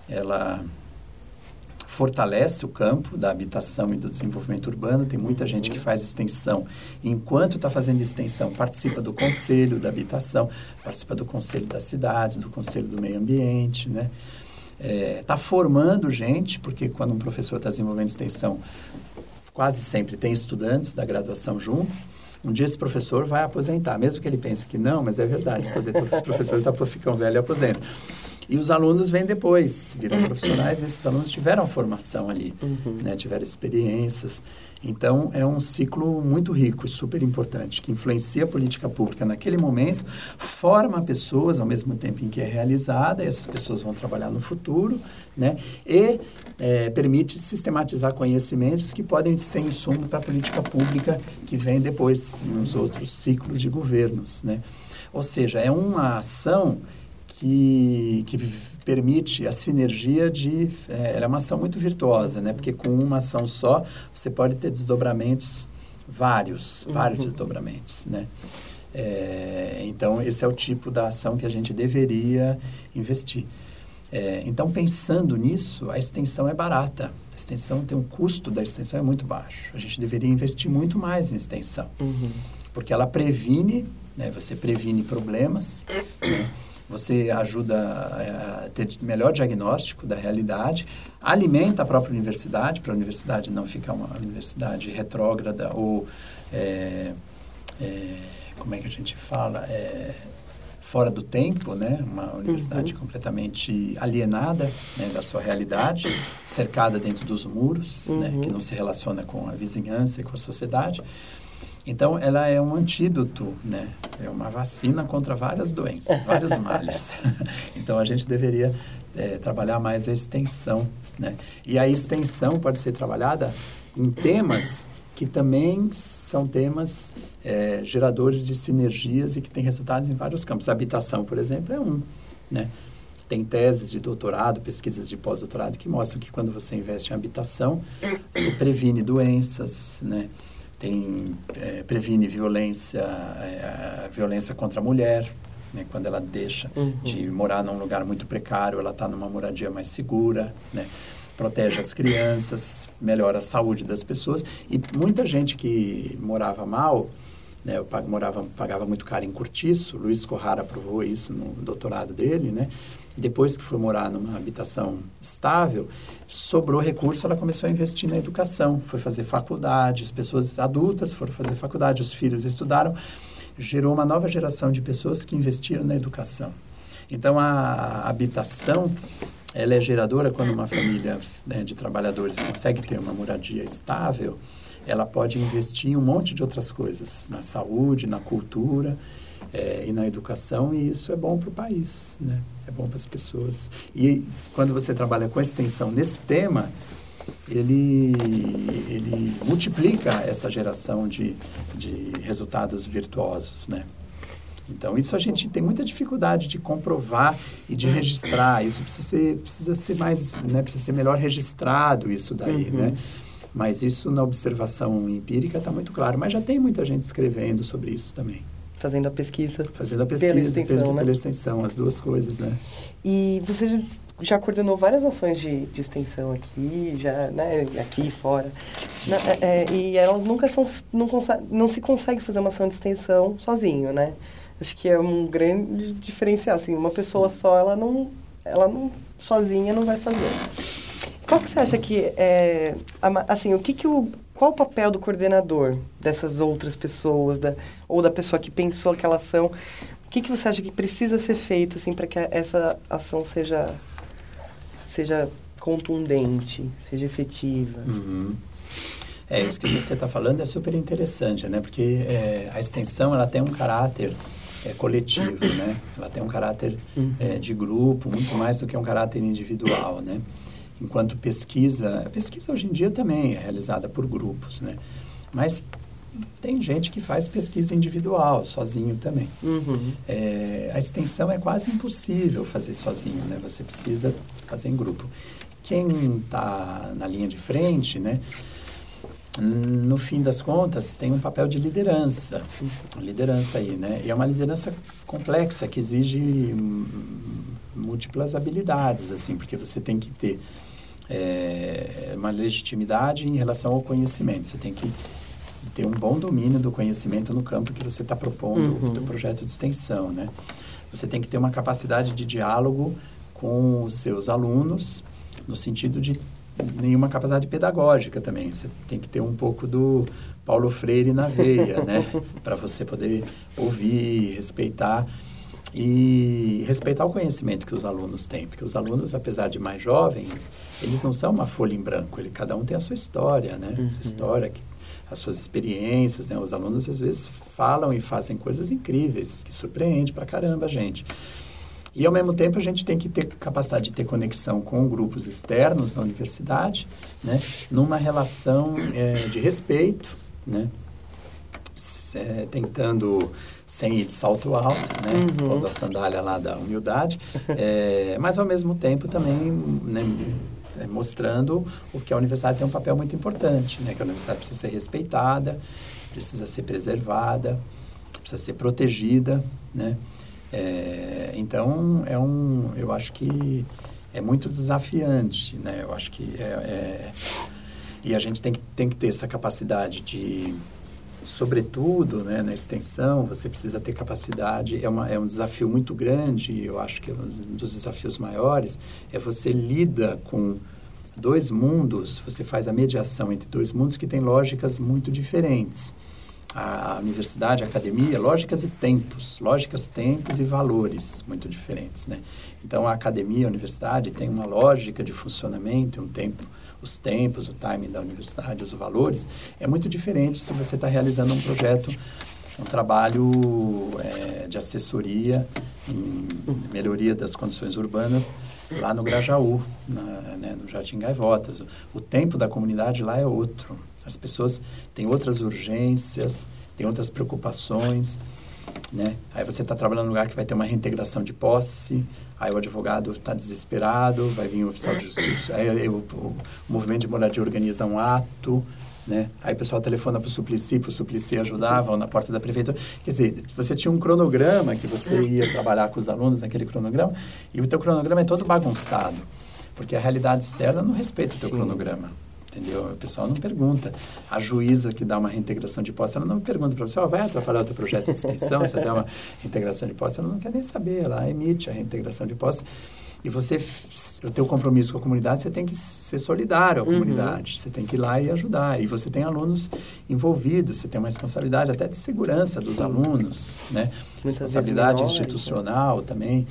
ela fortalece o campo da habitação e do desenvolvimento urbano. Tem muita gente que faz extensão. Enquanto está fazendo extensão, participa do conselho da habitação, participa do conselho das cidades, do conselho do meio ambiente, né? Está é, formando gente, porque quando um professor está desenvolvendo extensão, quase sempre tem estudantes da graduação junto. Um dia esse professor vai aposentar, mesmo que ele pense que não, mas é verdade. Os professores ficam velhos e aposentam. E os alunos vêm depois, viram uhum. profissionais, esses alunos tiveram formação ali, uhum. né, tiveram experiências. Então, é um ciclo muito rico e super importante, que influencia a política pública naquele momento, forma pessoas ao mesmo tempo em que é realizada, essas pessoas vão trabalhar no futuro, né, e é, permite sistematizar conhecimentos que podem ser insumo para a política pública que vem depois, nos outros ciclos de governos. Né. Ou seja, é uma ação que, que permite a sinergia de... É, é uma ação muito virtuosa, né? Porque com uma ação só, você pode ter desdobramentos vários, uhum. vários desdobramentos, né? É, então, esse é o tipo da ação que a gente deveria investir. É, então, pensando nisso, a extensão é barata. A extensão tem um custo da extensão é muito baixo. A gente deveria investir muito mais em extensão, uhum. porque ela previne, né, você previne problemas, né, você ajuda a ter melhor diagnóstico da realidade, alimenta a própria universidade, para a universidade não ficar uma universidade retrógrada ou, é, é, como é que a gente fala, é, fora do tempo, né? Uma universidade uhum. completamente alienada né, da sua realidade, cercada dentro dos muros, uhum. né? que não se relaciona com a vizinhança e com a sociedade. Então, ela é um antídoto, né? É uma vacina contra várias doenças, vários males. <laughs> então, a gente deveria é, trabalhar mais a extensão, né? E a extensão pode ser trabalhada em temas que também são temas é, geradores de sinergias e que têm resultados em vários campos. A habitação, por exemplo, é um, né? Tem teses de doutorado, pesquisas de pós-doutorado que mostram que quando você investe em habitação, você previne doenças, né? Tem, é, previne violência, é, violência contra a mulher, né? quando ela deixa uhum. de morar num lugar muito precário, ela está numa moradia mais segura, né? protege as crianças, melhora a saúde das pessoas. E muita gente que morava mal, né, eu morava, pagava muito caro em cortiço, Luiz Corrara provou isso no doutorado dele, né? Depois que foi morar numa habitação estável, sobrou recurso, ela começou a investir na educação, foi fazer faculdade, as pessoas adultas foram fazer faculdade, os filhos estudaram, gerou uma nova geração de pessoas que investiram na educação. Então, a habitação, ela é geradora quando uma família né, de trabalhadores consegue ter uma moradia estável, ela pode investir em um monte de outras coisas, na saúde, na cultura é, e na educação, e isso é bom para o país, né? É bom para as pessoas. E quando você trabalha com extensão nesse tema, ele, ele multiplica essa geração de, de resultados virtuosos, né? Então, isso a gente tem muita dificuldade de comprovar e de registrar. Isso precisa ser, precisa ser mais, né? Precisa ser melhor registrado isso daí, uhum. né? Mas isso na observação empírica está muito claro. Mas já tem muita gente escrevendo sobre isso também. Fazendo a pesquisa. Fazendo a pesquisa pela extensão, pela, né? pela extensão as duas coisas, né? E você já coordenou várias ações de, de extensão aqui, já, né, aqui e fora. Na, é, é, e elas nunca são, não, não se consegue fazer uma ação de extensão sozinho, né? Acho que é um grande diferencial, assim, uma pessoa Sim. só, ela não, ela não, sozinha não vai fazer. Qual que você acha que é, assim, o que que o, qual o papel do coordenador dessas outras pessoas, da, ou da pessoa que pensou aquela ação? O que que você acha que precisa ser feito, assim, para que essa ação seja, seja contundente, seja efetiva? Uhum. É, isso que você está falando é super interessante, né? Porque é, a extensão, ela tem um caráter é, coletivo, né? Ela tem um caráter uhum. é, de grupo, muito mais do que um caráter individual, né? Enquanto pesquisa, pesquisa hoje em dia também é realizada por grupos, né? Mas tem gente que faz pesquisa individual, sozinho também. Uhum. É, a extensão é quase impossível fazer sozinho, né? Você precisa fazer em grupo. Quem está na linha de frente, né? No fim das contas, tem um papel de liderança, liderança aí, né? E é uma liderança complexa que exige múltiplas habilidades, assim, porque você tem que ter é, uma legitimidade em relação ao conhecimento. Você tem que ter um bom domínio do conhecimento no campo que você está propondo uhum. do projeto de extensão, né? Você tem que ter uma capacidade de diálogo com os seus alunos, no sentido de nenhuma capacidade pedagógica também. Você tem que ter um pouco do Paulo Freire na veia, né? <laughs> Para você poder ouvir, respeitar e respeitar o conhecimento que os alunos têm, porque os alunos, apesar de mais jovens, eles não são uma folha em branco, ele, cada um tem a sua história, né? Uhum. Sua história, as suas experiências, né? Os alunos às vezes falam e fazem coisas incríveis, que surpreende pra caramba a gente. E ao mesmo tempo a gente tem que ter capacidade de ter conexão com grupos externos na universidade, né? Numa relação é, de respeito, né? É, tentando sem ir de salto alto, né? Uhum. Pondo a sandália lá da humildade, é, mas ao mesmo tempo também né, é, mostrando o que a universidade tem um papel muito importante, né? Que a universidade precisa ser respeitada, precisa ser preservada, precisa ser protegida, né? É, então, é um, eu acho que é muito desafiante, né? Eu acho que é, é e a gente tem que, tem que ter essa capacidade de sobretudo né, na extensão, você precisa ter capacidade, é, uma, é um desafio muito grande, eu acho que é um dos desafios maiores, é você lida com dois mundos, você faz a mediação entre dois mundos que têm lógicas muito diferentes. A, universidade, a academia, lógicas e tempos, lógicas, tempos e valores muito diferentes, né? Então, a academia, a universidade tem uma lógica de funcionamento, um tempo os tempos, o timing da universidade, os valores, é muito diferente se você está realizando um projeto, um trabalho é, de assessoria em melhoria das condições urbanas lá no Grajaú, na, né, no Jardim Gaivotas. O, o tempo da comunidade lá é outro. As pessoas têm outras urgências, têm outras preocupações. né? Aí você está trabalhando num lugar que vai ter uma reintegração de posse, aí o advogado está desesperado, vai vir o oficial de justiça, aí o, o, o movimento de moradia organiza um ato, né? Aí o pessoal telefona para o Suplicy, para o Suplicy ajudava, ou na porta da prefeitura. Quer dizer, você tinha um cronograma que você ia trabalhar com os alunos naquele cronograma, e o teu cronograma é todo bagunçado, porque a realidade externa não respeita o teu Sim. cronograma. Entendeu? O pessoal não pergunta. A juíza que dá uma reintegração de posse, ela não pergunta para você, oh, vai atrapalhar o teu projeto de extensão, se der uma reintegração de posse, ela não quer nem saber, ela emite a reintegração de posse. E você, o teu compromisso com a comunidade, você tem que ser solidário à uhum. comunidade. Você tem que ir lá e ajudar. E você tem alunos envolvidos, você tem uma responsabilidade até de segurança dos alunos, né? Muitas responsabilidade institucional então. também.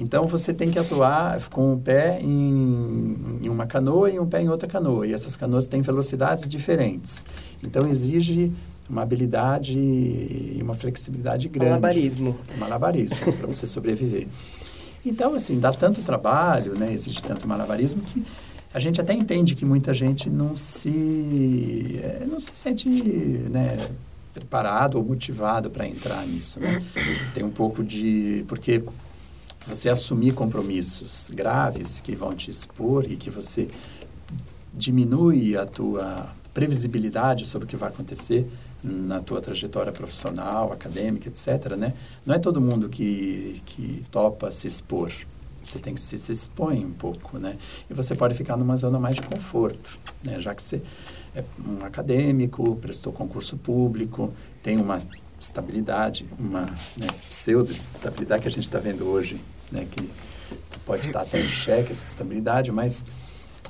Então, você tem que atuar com um pé em, em, uma canoa e um pé em outra canoa. E essas canoas têm velocidades diferentes. Então, exige uma habilidade e uma flexibilidade grande. Malabarismo. Malabarismo, para você sobreviver. Então, assim, dá tanto trabalho, né, exige tanto malabarismo que a gente até entende que muita gente não se, é, não se sente né, preparado ou motivado para entrar nisso. Né? Tem um pouco de... Porque você assumir compromissos graves que vão te expor e que você diminui a tua previsibilidade sobre o que vai acontecer na tua trajetória profissional, acadêmica, etc., né? Não é todo mundo que, que topa se expor. Você tem que se, se um pouco, né? E você pode ficar numa zona mais de conforto, né? Já que você é um acadêmico, prestou concurso público, tem uma estabilidade, uma né, pseudo-estabilidade que a gente está vendo hoje, né, que pode estar até em xeque essa estabilidade, mas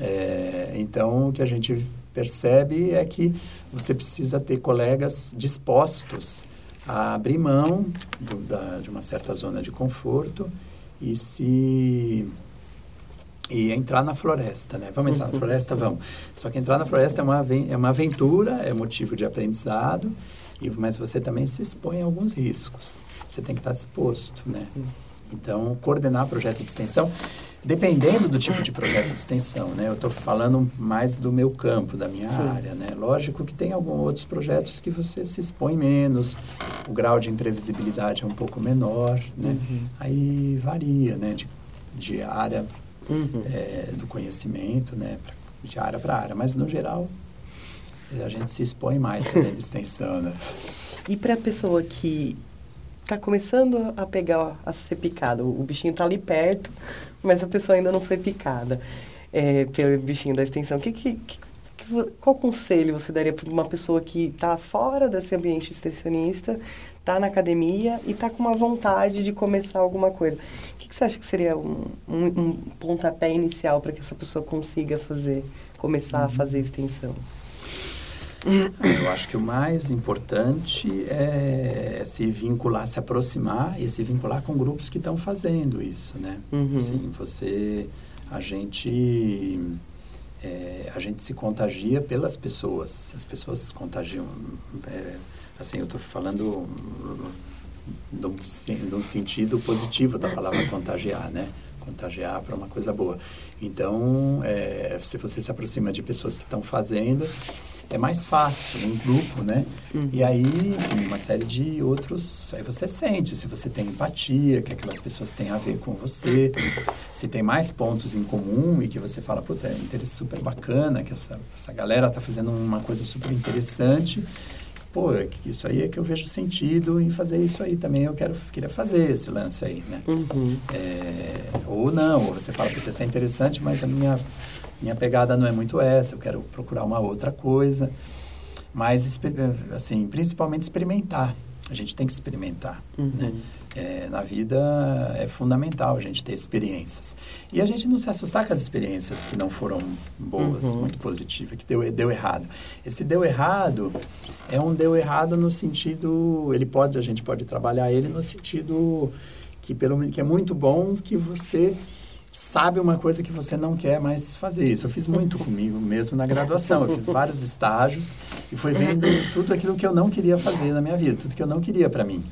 é, então o que a gente percebe é que você precisa ter colegas dispostos a abrir mão do, da, de uma certa zona de conforto e se e entrar na floresta, né? Vamos entrar na floresta, vamos. Só que entrar na floresta é uma, é uma aventura, é motivo de aprendizado e, mas você também se expõe a alguns riscos. Você tem que estar disposto, né? Então, coordenar projeto de extensão, dependendo do tipo de projeto de extensão, né? Eu estou falando mais do meu campo, da minha Sim. área, né? Lógico que tem alguns outros projetos que você se expõe menos, o grau de imprevisibilidade é um pouco menor, né? Uhum. Aí varia, né? De, de área uhum. é, do conhecimento, né? De área para área, mas no geral a gente se expõe mais fazendo <laughs> extensão, né? E para a pessoa que está começando a pegar, a ser picada, o bichinho está ali perto, mas a pessoa ainda não foi picada é, pelo bichinho da extensão, que, que, que, qual conselho você daria para uma pessoa que está fora desse ambiente extensionista, está na academia e está com uma vontade de começar alguma coisa? O que, que você acha que seria um, um, um pontapé inicial para que essa pessoa consiga fazer, começar uhum. a fazer extensão? Eu acho que o mais importante é se vincular, se aproximar e se vincular com grupos que estão fazendo isso, né? Uhum. Assim, você, a gente, é, a gente se contagia pelas pessoas. As pessoas se contagiam. É, assim, eu estou falando de um sentido positivo da palavra contagiar, né? Contagiar para uma coisa boa. Então, é, se você se aproxima de pessoas que estão fazendo, é mais fácil, um grupo, né? Uhum. E aí, enfim, uma série de outros. Aí você sente se você tem empatia, que aquelas pessoas têm a ver com você, se tem mais pontos em comum e que você fala, puta, é interesse super bacana, que essa, essa galera tá fazendo uma coisa super interessante. Pô, é isso aí é que eu vejo sentido em fazer isso aí também. Eu quero, queria fazer esse lance aí, né? Uhum. É, ou não, ou você fala, puta, isso é interessante, mas a minha minha pegada não é muito essa, eu quero procurar uma outra coisa. Mas, assim, principalmente experimentar. A gente tem que experimentar, uhum. né? É, na vida é fundamental a gente ter experiências. E a gente não se assustar com as experiências que não foram boas, uhum. muito positivas, que deu, deu errado. Esse deu errado é um deu errado no sentido, ele pode, a gente pode trabalhar ele no sentido que, pelo, que é muito bom que você sabe uma coisa que você não quer mais fazer. Isso eu fiz muito <laughs> comigo mesmo na graduação. Eu fiz <laughs> vários estágios e fui vendo tudo aquilo que eu não queria fazer na minha vida, tudo que eu não queria para mim.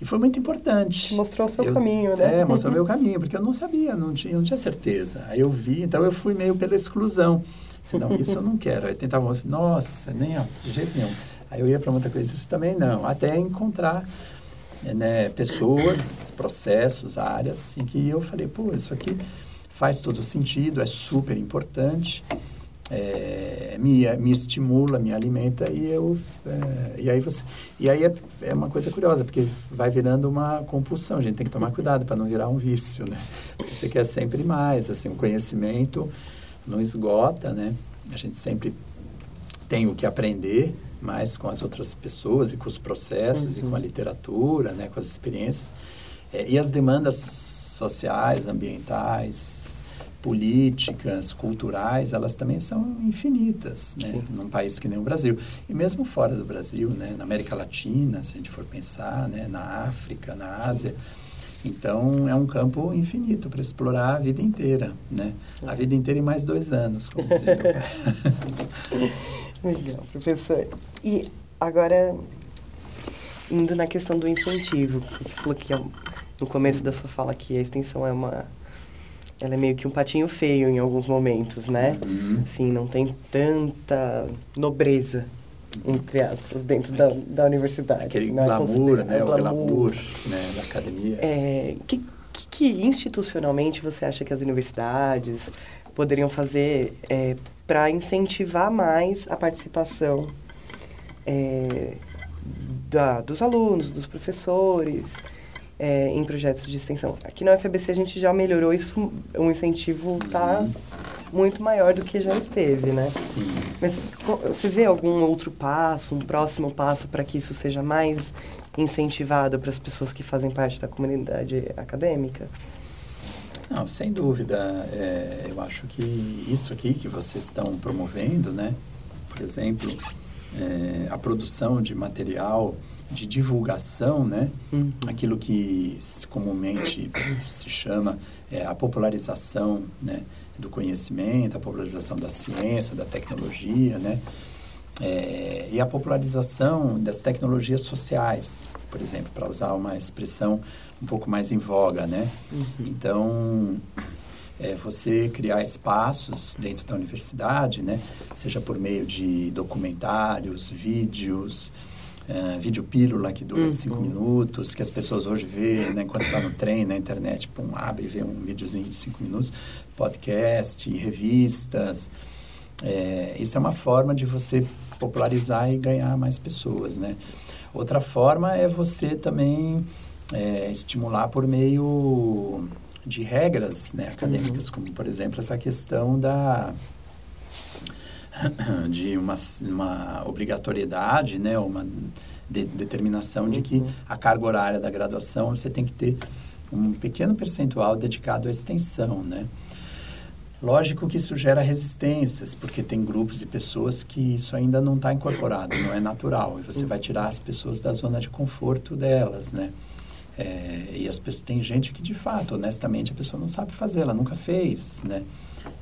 E foi muito importante. Mostrou o seu eu, caminho, né? É, mostrou o meu caminho, porque eu não sabia, não tinha, não tinha certeza. Aí eu vi, então eu fui meio pela exclusão. Senão, isso eu não quero. Aí tentava, nossa, nem de jeito nenhum. Aí eu ia para outra coisa, isso também não. Até encontrar né, pessoas, processos, áreas, em que eu falei, pô, isso aqui faz todo sentido, é super importante, é, me, me estimula, me alimenta e eu é, e aí você e aí é, é, uma coisa curiosa porque vai virando uma compulsão a gente tem que tomar cuidado para não virar um vício né? Porque você quer sempre mais assim o conhecimento não esgota né? A gente sempre tem o que aprender mais com as outras pessoas e com os processos uhum. e com a uhum. literatura né com as experiências é, e as demandas sociais ambientais políticas, culturais, elas também são infinitas, né? Num país que nem o Brasil. E mesmo fora do Brasil, né? Na América Latina, se a gente for pensar, né? Na África, na Ásia. Então, é um campo infinito para explorar a vida inteira, né? A vida inteira em mais dois anos, como dizia meu pai. <laughs> Legal, professor. E agora, indo na questão do incentivo, você falou que é no começo Sim. da sua fala que a extensão é uma ela é meio que um patinho feio em alguns momentos, né? Uhum. Assim, não tem tanta nobreza, entre aspas, dentro da, da universidade. Aquele assim, é glamour, né? O glamour, glamour né? da academia. É, que, que, que, institucionalmente você acha que as universidades poderiam fazer é, para incentivar mais a participação é, da, dos alunos, dos professores, é, em projetos de extensão. Aqui na UFABC a gente já melhorou isso, o incentivo está muito maior do que já esteve, né? Sim. Mas você vê algum outro passo, um próximo passo para que isso seja mais incentivado para as pessoas que fazem parte da comunidade acadêmica? Não, sem dúvida. É, eu acho que isso aqui que vocês estão promovendo, né? Por exemplo, é, a produção de material de divulgação, né? Uhum. Aquilo que comumente se chama é, a popularização, né? Do conhecimento, a popularização da ciência, da tecnologia, né? É, e a popularização das tecnologias sociais, por exemplo, para usar uma expressão um pouco mais em voga, né? Uhum. Então, é você criar espaços dentro da universidade, né? Seja por meio de documentários, vídeos, uh, vídeo pílula que dura uhum. cinco minutos, que as pessoas hoje vê, né, enquanto está no trem, na internet, pum, abre e vê um videozinho de cinco minutos, podcast, revistas. É, isso é uma forma de você popularizar e ganhar mais pessoas, né? Outra forma é você também é, estimular por meio de regras né, acadêmicas, uhum. como, por exemplo, essa questão da <coughs> de uma, uma obrigatoriedade, né, uma de, determinação de que uhum. a carga horária da graduação você tem que ter um pequeno percentual dedicado à extensão, né? Lógico que isso gera resistências, porque tem grupos e pessoas que isso ainda não está incorporado, não é natural. E você vai tirar as pessoas da zona de conforto delas, né? É, e as pessoas, tem gente que, de fato, honestamente, a pessoa não sabe fazer, ela nunca fez, né?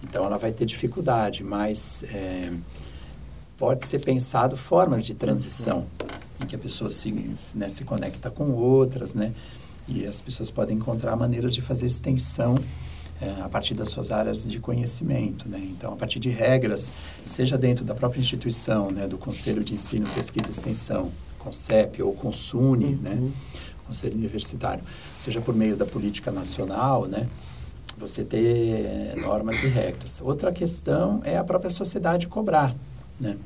Então, ela vai ter dificuldade, mas é, pode ser pensado formas de transição em que a pessoa se, né, se conecta com outras, né? E as pessoas podem encontrar maneiras de fazer extensão é, a partir das suas áreas de conhecimento, né? Então, a partir de regras, seja dentro da própria instituição, né, do Conselho de Ensino, Pesquisa e Extensão, CONCEP ou CONSUNE, uhum. né, Conselho Universitário, seja por meio da política nacional, né? você ter eh, normas e regras. Outra questão é a própria sociedade cobrar, né?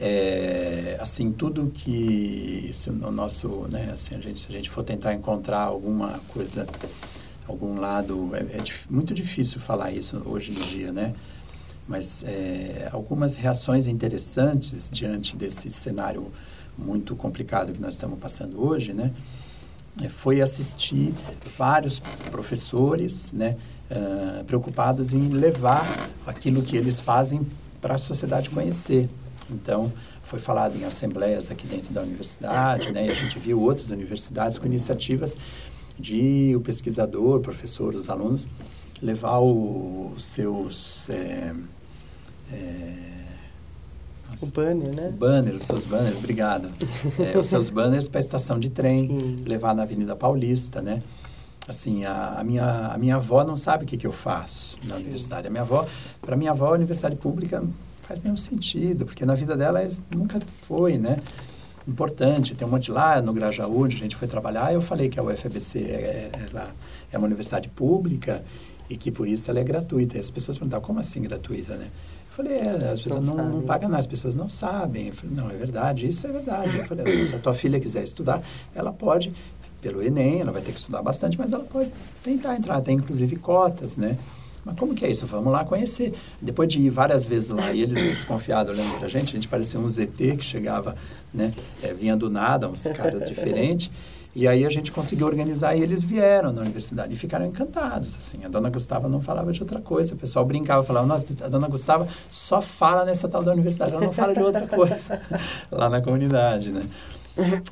É, assim, tudo que se o nosso, né, assim, a gente, se a gente for tentar encontrar alguma coisa, algum lado, é, é muito difícil falar isso hoje em dia, né? Mas é, algumas reações interessantes diante desse cenário muito complicado que nós estamos passando hoje, né? foi assistir vários professores né, uh, preocupados em levar aquilo que eles fazem para a sociedade conhecer. Então, foi falado em assembleias aqui dentro da universidade, né, e a gente viu outras universidades com iniciativas de o pesquisador, professor, os alunos, levar os seus... É, é, o banner, né? O banner, os seus banners, obrigado. <laughs> É, os seus banners para a estação de trem, Sim. levar na Avenida Paulista, né? Assim, a, a, minha, a minha avó não sabe o que, que eu faço na Sim. universidade. A minha avó, para minha avó, a universidade pública não faz nenhum sentido, porque na vida dela nunca foi, né? Importante. Tem um monte lá no Grajaú, onde a gente foi trabalhar, eu falei que a UFABC é, ela é uma universidade pública e que por isso ela é gratuita. E as pessoas perguntavam, como assim gratuita, né? Eu falei, é, as pessoas não, não, não pagam nada, as pessoas não sabem. Eu falei, não, é verdade, isso é verdade. Eu falei, se a tua filha quiser estudar, ela pode, pelo Enem, ela vai ter que estudar bastante, mas ela pode tentar entrar, tem inclusive cotas, né? Mas como que é isso? Vamos lá conhecer. Depois de ir várias vezes lá e eles desconfiados olhando pra gente, a gente parecia um ZT que chegava, né? É, vinha do nada, uns caras diferentes. E aí a gente conseguiu organizar e eles vieram na universidade e ficaram encantados, assim. A dona Gustava não falava de outra coisa. O pessoal brincava, falava, nossa, a dona Gustava só fala nessa tal da universidade, ela não fala de outra coisa <laughs> lá na comunidade, né?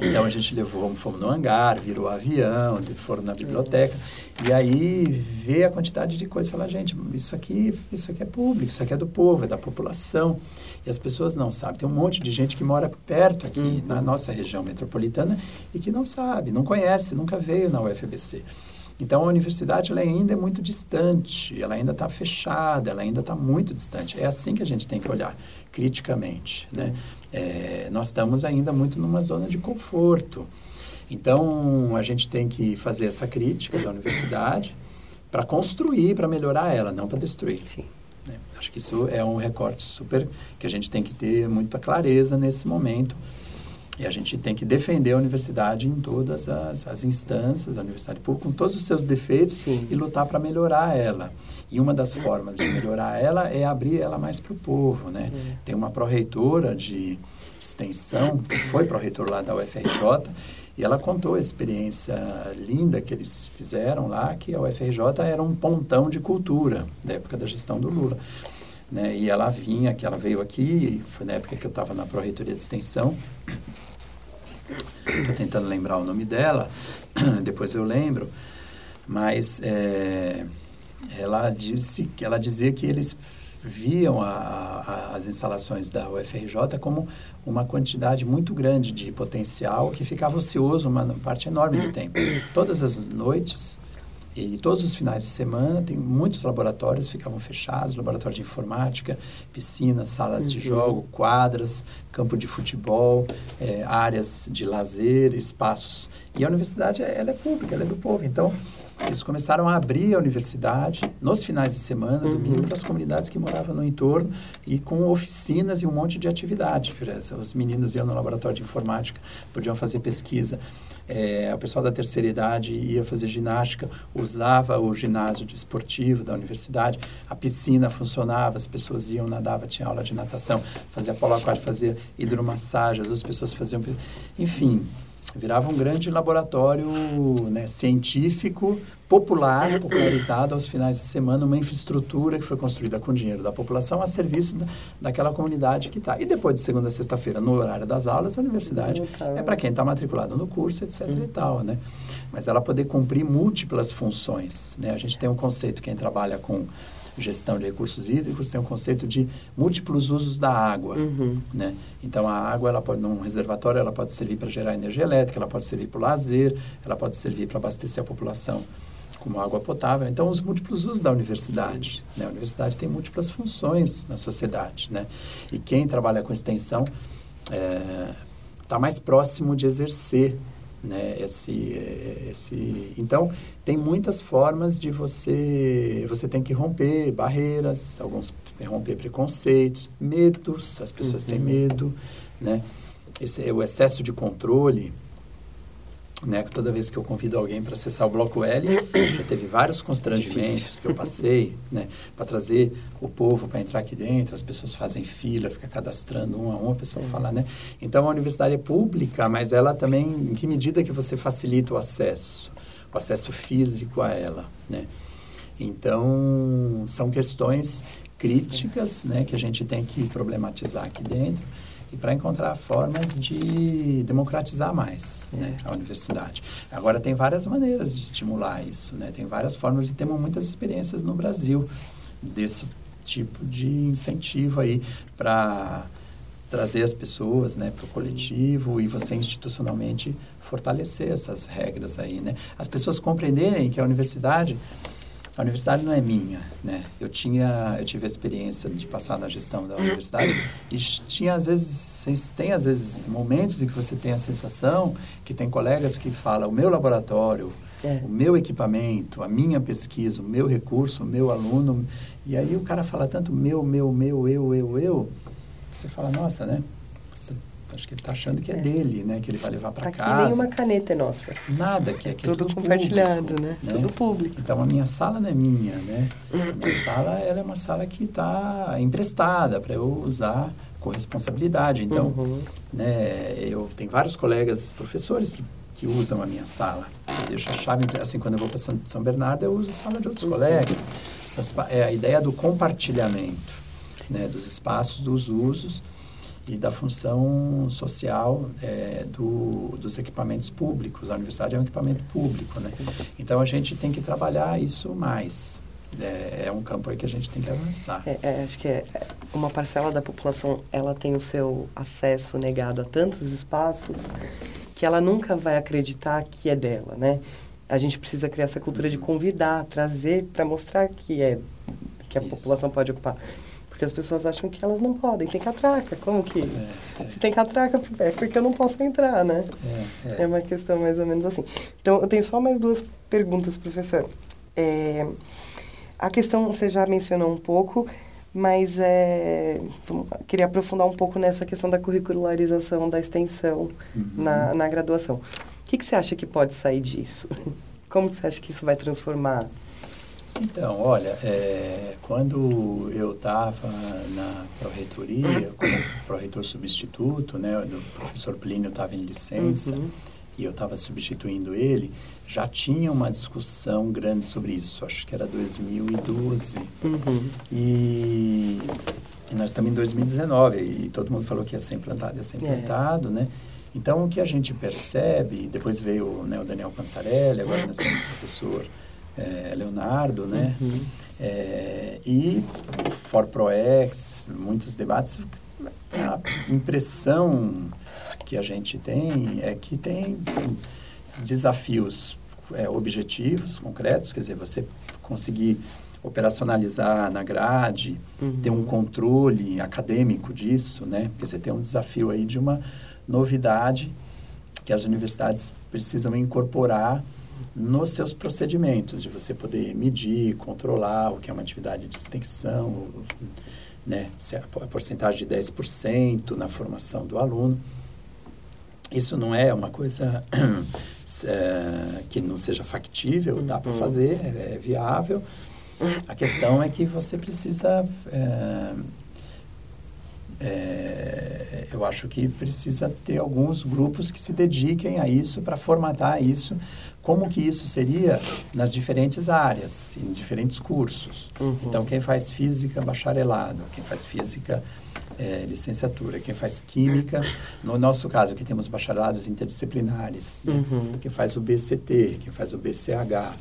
Então a gente levou, fomos no hangar, virou avião, foram na biblioteca. E aí ver a quantidade de coisas, falar, gente, isso aqui, isso aqui é público, isso aqui é do povo, é da população. E as pessoas não sabem. Tem um monte de gente que mora perto aqui uhum. na nossa região metropolitana e que não sabe, não conhece, nunca veio na UFBC. Então a universidade ela ainda é muito distante, ela ainda está fechada, ela ainda está muito distante. É assim que a gente tem que olhar criticamente, né? É, nós estamos ainda muito numa zona de conforto. Então, a gente tem que fazer essa crítica da universidade para construir, para melhorar ela, não para destruir. Né? Acho que isso é um recorte super que a gente tem que ter muita clareza nesse momento. E a gente tem que defender a universidade em todas as, as instâncias, a universidade pública, com todos os seus defeitos Sim. e lutar para melhorar ela. E uma das formas de melhorar ela é abrir ela mais para o povo, né? É. Tem uma pró-reitora de extensão, que foi pró-reitor lá da UFRJ, e ela contou a experiência linda que eles fizeram lá, que a UFRJ era um pontão de cultura, da época da gestão do Lula. Né? E ela vinha, que ela veio aqui, foi na época que eu estava na Pró-Reitoria de Extensão. Estou tentando lembrar o nome dela, <clears throat> depois eu lembro. Mas é, ela disse que ela dizia que eles viam a, a, as instalações da UFRJ como uma quantidade muito grande de potencial que ficava ocioso uma parte enorme do tempo. Todas as noites e todos os finais de semana, tem muitos laboratórios ficavam fechados, laboratório de informática, piscinas, salas uhum. de jogo, quadras, campo de futebol, é, áreas de lazer, espaços. E a universidade, ela é pública, ela é do povo. Então, eles começaram a abrir a universidade nos finais de semana, uhum. domingo, para as comunidades que moravam no entorno e com oficinas e um monte de atividade. Os meninos iam no laboratório de informática, podiam fazer pesquisa. É, o pessoal da terceira idade ia fazer ginástica, usava o ginásio esportivo da universidade, a piscina funcionava, as pessoas iam, nadava, tinha aula de natação, fazia polo aquático, fazia hidromassagem, as outras pessoas faziam... Enfim, virava um grande laboratório né, científico, popular, <coughs> popularizado aos finais de semana, uma infraestrutura que foi construída com dinheiro da população a serviço da, daquela comunidade que está. E depois de segunda a sexta-feira, no horário das aulas, a universidade é para quem está matriculado no curso, etc. Uhum. e tal, né? Mas ela poder cumprir múltiplas funções, né? A gente tem um conceito, quem trabalha com gestão de recursos hídricos tem o um conceito de múltiplos usos da água, uhum. né? Então a água ela pode num reservatório ela pode servir para gerar energia elétrica, ela pode servir para o lazer, ela pode servir para abastecer a população como água potável. Então os múltiplos usos da universidade, né? A universidade tem múltiplas funções na sociedade, né? E quem trabalha com extensão está é, tá mais próximo de exercer né? Esse, esse, então, tem muitas formas de você... Você tem que romper barreiras, alguns romper preconceitos, medos, as pessoas uhum. têm medo, né? Esse, o excesso de controle né? Toda vez que eu convido alguém para acessar o bloco L, já teve vários constrangimentos Difícil. que eu passei, né? Para trazer o povo para entrar aqui dentro, as pessoas fazem fila, fica cadastrando um a um, a pessoa é. fala, né? Então a universidade é pública, mas ela também, em que medida que você facilita o acesso, o acesso físico a ela, né? Então são questões críticas, né? Que a gente tem que problematizar aqui dentro e para encontrar formas de democratizar mais né, a universidade. Agora, tem várias maneiras de estimular isso, né? tem várias formas e temos muitas experiências no Brasil desse tipo de incentivo aí para trazer as pessoas né, para o coletivo e você institucionalmente fortalecer essas regras aí, né? As pessoas compreenderem que a universidade a universidade não é minha, né? Eu tinha, eu tive a experiência de passar na gestão da universidade e tinha às vezes, tem às vezes momentos em que você tem a sensação que tem colegas que falam, o meu laboratório, é. o meu equipamento, a minha pesquisa, o meu recurso, o meu aluno, e aí o cara fala tanto meu, meu, meu, eu, eu, eu, você fala, nossa, né? Acho que ele está achando que é, é, dele, né? Que ele vai levar para casa. Aqui nenhuma caneta é nossa. Nada, que é, que é tudo, tudo compartilhado, público, né? né? Tudo público. Então, a minha sala não é minha, né? A minha sala, ela é uma sala que está emprestada para eu usar com responsabilidade. Então, uhum. né? Eu tenho vários colegas professores que que usam a minha sala. Eu deixo a chave, assim, quando eu vou para São Bernardo, eu uso a sala de outros uhum. colegas. É a ideia do compartilhamento, né, dos espaços, dos usos e da função social é, do, dos equipamentos públicos. A universidade é um equipamento público, né? Então, a gente tem que trabalhar isso mais. É, é um campo aí que a gente tem que avançar. É, é, acho que é, é, uma parcela da população, ela tem o seu acesso negado a tantos espaços que ela nunca vai acreditar que é dela, né? A gente precisa criar essa cultura de convidar, trazer para mostrar que é que a Isso. população pode ocupar. Porque as pessoas acham que elas não podem, tem catraca. Como que? É, é. Se tem catraca, é porque eu não posso entrar, né? É, é. é, uma questão mais ou menos assim. Então, eu tenho só mais duas perguntas, professor. É, a questão você já mencionou um pouco, mas é, queria aprofundar um pouco nessa questão da curricularização da extensão uhum. na, na graduação. O que, que você acha que pode sair disso? <laughs> Como você acha que isso vai transformar então, olha, é, quando eu estava na pró-reitoria, como pró-reitor substituto, né, o professor Plínio estava em licença uhum. e eu estava substituindo ele, já tinha uma discussão grande sobre isso, acho que era 2012. Uhum. E, e, nós estamos em 2019 e todo mundo falou que ia ser implantado, ia ser é. implantado, é. né? Então, o que a gente percebe, depois veio né, o Daniel Pansarelli, agora nós temos o professor é, Leonardo, né? Uhum. É, e For ProEx, muitos debates. A impressão que a gente tem é que tem desafios é, objetivos, concretos, quer dizer, você conseguir operacionalizar na grade, uhum. ter um controle acadêmico disso, né? Porque você tem um desafio aí de uma novidade que as universidades precisam incorporar nos seus procedimentos, de você poder medir, controlar o que é uma atividade de extensão, né, é a porcentagem de 10% na formação do aluno. Isso não é uma coisa é, que não seja factível, dá para uhum. fazer, é, é, viável. A questão é que você precisa. É, é, eu acho que precisa ter alguns grupos que se dediquem a isso para formatar isso como que isso seria nas diferentes áreas, em diferentes cursos. Uhum. Então, quem faz física, bacharelado, quem faz física, é, licenciatura, quem faz química, no nosso caso, aqui temos bacharelados interdisciplinares, né? uhum. quem faz o BCT, quem faz o BCH,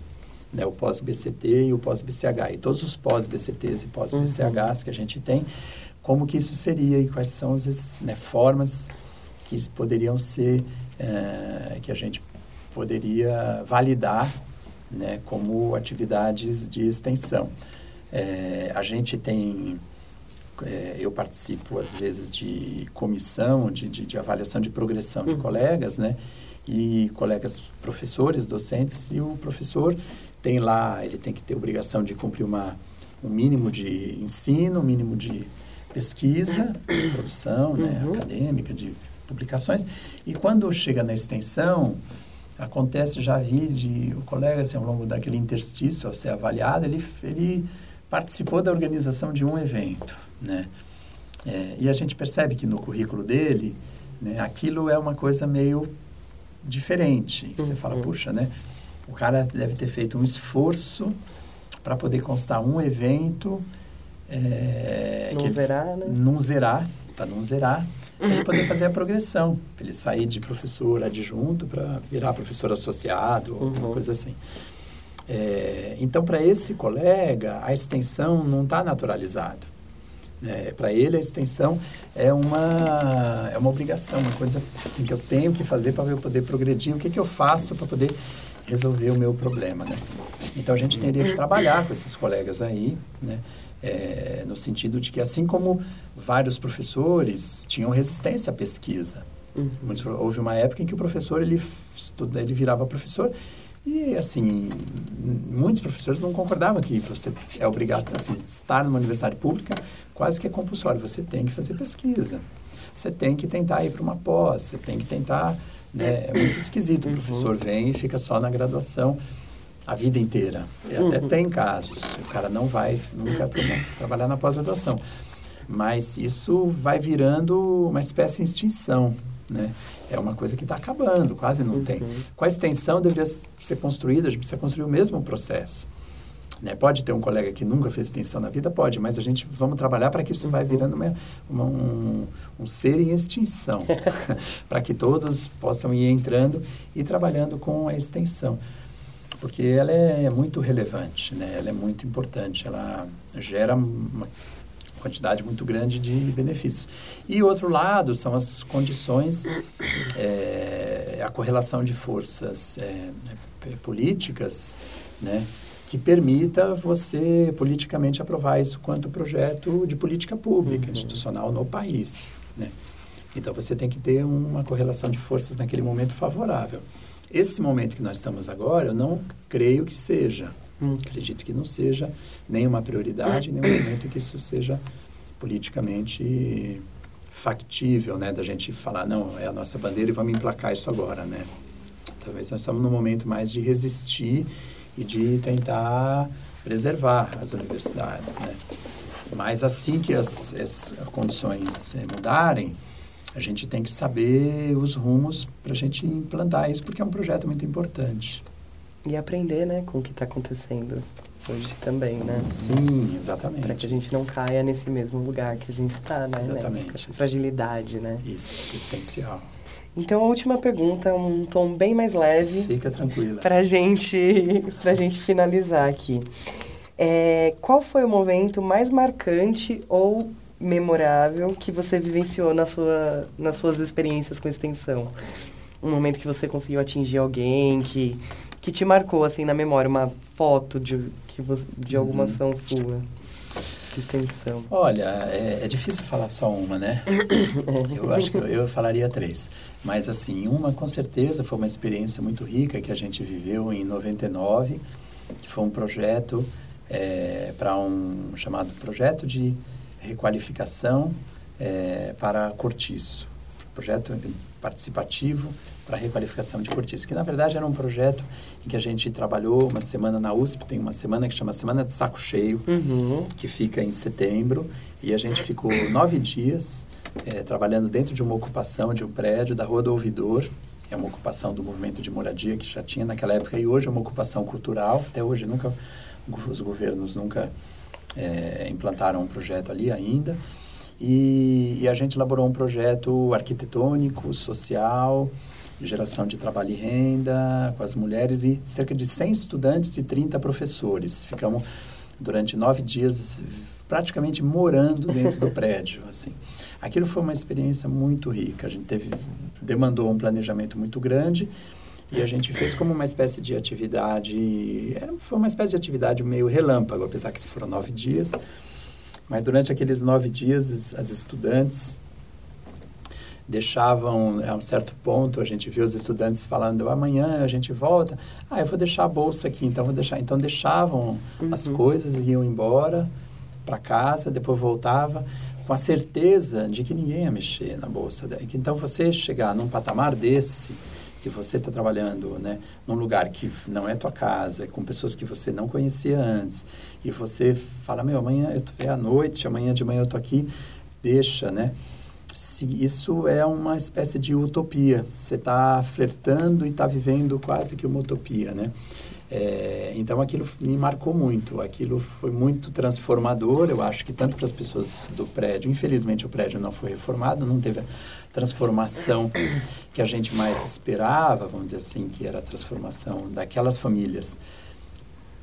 né? o pós-BCT e o pós-BCH. E todos os pós-BCTs e pós-BCHs uhum. que a gente tem, como que isso seria e quais são as né, formas que poderiam ser, é, que a gente poderia validar né, como atividades de extensão. É, a gente tem, é, eu participo às vezes de comissão de, de, de avaliação de progressão de uhum. colegas, né, e colegas professores, docentes, e o professor tem lá, ele tem que ter obrigação de cumprir uma, um mínimo de ensino, um mínimo de pesquisa, de produção né, uhum. acadêmica, de publicações, e quando chega na extensão, Acontece, já vi de o colega, assim, ao longo daquele interstício, ao ser avaliado, ele, ele participou da organização de um evento, né? É, e a gente percebe que no currículo dele, né, aquilo é uma coisa meio diferente. Uhum. Você fala, puxa, né? O cara deve ter feito um esforço para poder constar um evento... É, não zerar, ele, né? Não zerar, para não zerar para ele poder fazer a progressão, para ele sair de professor adjunto para virar professor associado, uhum. alguma coisa assim. É, então, para esse colega, a extensão não está naturalizada. É, para ele, a extensão é uma, é uma obrigação, uma coisa assim, que eu tenho que fazer para eu poder progredir. O que, que eu faço para poder resolver o meu problema, né? Então a gente teria que trabalhar com esses colegas aí, né? É, no sentido de que assim como vários professores tinham resistência à pesquisa, uhum. houve uma época em que o professor ele estuda, ele virava professor e assim muitos professores não concordavam que você é obrigado assim estar numa universidade pública quase que é compulsório, você tem que fazer pesquisa, você tem que tentar ir para uma pós, você tem que tentar né? É muito esquisito. O uhum. professor vem e fica só na graduação a vida inteira. E até uhum. tem casos. O cara não vai nunca trabalhar na pós-graduação. Mas isso vai virando uma espécie de extinção. Né? É uma coisa que está acabando, quase não uhum. tem. Com a extensão deveria ser construída, a gente precisa construir o mesmo processo. Né? Pode ter um colega que nunca fez extensão na vida? Pode, mas a gente vamos trabalhar para que isso vai virando uma, uma, um, um ser em extinção, <laughs> <laughs> para que todos possam ir entrando e trabalhando com a extensão. Porque ela é muito relevante, né? ela é muito importante, ela gera uma quantidade muito grande de benefícios. E outro lado são as condições, é, a correlação de forças é, políticas, né? que permita você politicamente aprovar isso quanto projeto de política pública, uhum. institucional no país. Né? Então, você tem que ter uma correlação de forças naquele momento favorável. Esse momento que nós estamos agora, eu não creio que seja. Hum. Acredito que não seja nenhuma prioridade, nenhum momento que isso seja politicamente factível, né? Da gente falar, não, é a nossa bandeira e vamos emplacar isso agora, né? Talvez nós estamos num momento mais de resistir e de tentar preservar as universidades, né? Mas assim que as, as condições eh, mudarem, a gente tem que saber os rumos para a gente implantar isso, porque é um projeto muito importante. E aprender, né, com o que está acontecendo hoje também, né? Sim, exatamente. Para que a gente não caia nesse mesmo lugar que a gente está, né? Exatamente. Né? Essa fragilidade, né? Isso, essencial. Então, a última pergunta, um tom bem mais leve. Fica tranquila. Para gente, <laughs> a gente finalizar aqui. É, qual foi o momento mais marcante ou memorável que você vivenciou na sua, nas suas experiências com extensão? Um momento que você conseguiu atingir alguém, que, que te marcou, assim, na memória, uma foto de, que, de alguma uhum. ação sua? de extensão? Olha, é, é, difícil falar só uma, né? <coughs> eu acho que eu, eu, falaria três. Mas, assim, uma com certeza foi uma experiência muito rica que a gente viveu em 99, que foi um projeto é, para um chamado Projeto de Requalificação é, para Cortiço. Projeto participativo para requalificação de cortiço, que na verdade era um projeto em que a gente trabalhou uma semana na USP, tem uma semana que chama Semana de Saco Cheio, uhum. que fica em setembro, e a gente ficou nove dias é, trabalhando dentro de uma ocupação de um prédio da Rua do Ouvidor, é uma ocupação do movimento de moradia que já tinha naquela época e hoje é uma ocupação cultural, até hoje nunca, os governos nunca é, implantaram um projeto ali ainda, e, e a gente elaborou um projeto arquitetônico, social, geração de trabalho e renda com as mulheres e cerca de 100 estudantes e 30 professores. Ficamos durante nove dias praticamente morando dentro do <laughs> prédio, assim. Aquilo foi uma experiência muito rica. A gente teve demandou um planejamento muito grande e a gente fez como uma espécie de atividade, era, foi uma espécie de atividade meio relâmpago, apesar que foram nove dias. Mas durante aqueles nove dias, as estudantes deixavam a um certo ponto a gente viu os estudantes falando amanhã a gente volta ah eu vou deixar a bolsa aqui então vou deixar então deixavam uhum. as coisas e iam embora para casa depois voltava com a certeza de que ninguém ia mexer na bolsa então você chegar num patamar desse que você está trabalhando né num lugar que não é tua casa com pessoas que você não conhecia antes e você fala meu amanhã eu tô, é à noite amanhã de manhã eu tô aqui deixa né isso é uma espécie de utopia. Você está flertando e está vivendo quase que uma utopia, né? É, então aquilo me marcou muito, aquilo foi muito transformador. Eu acho que tanto para as pessoas do prédio, infelizmente o prédio não foi reformado, não teve transformação que a gente mais esperava, vamos dizer assim, que era a transformação daquelas famílias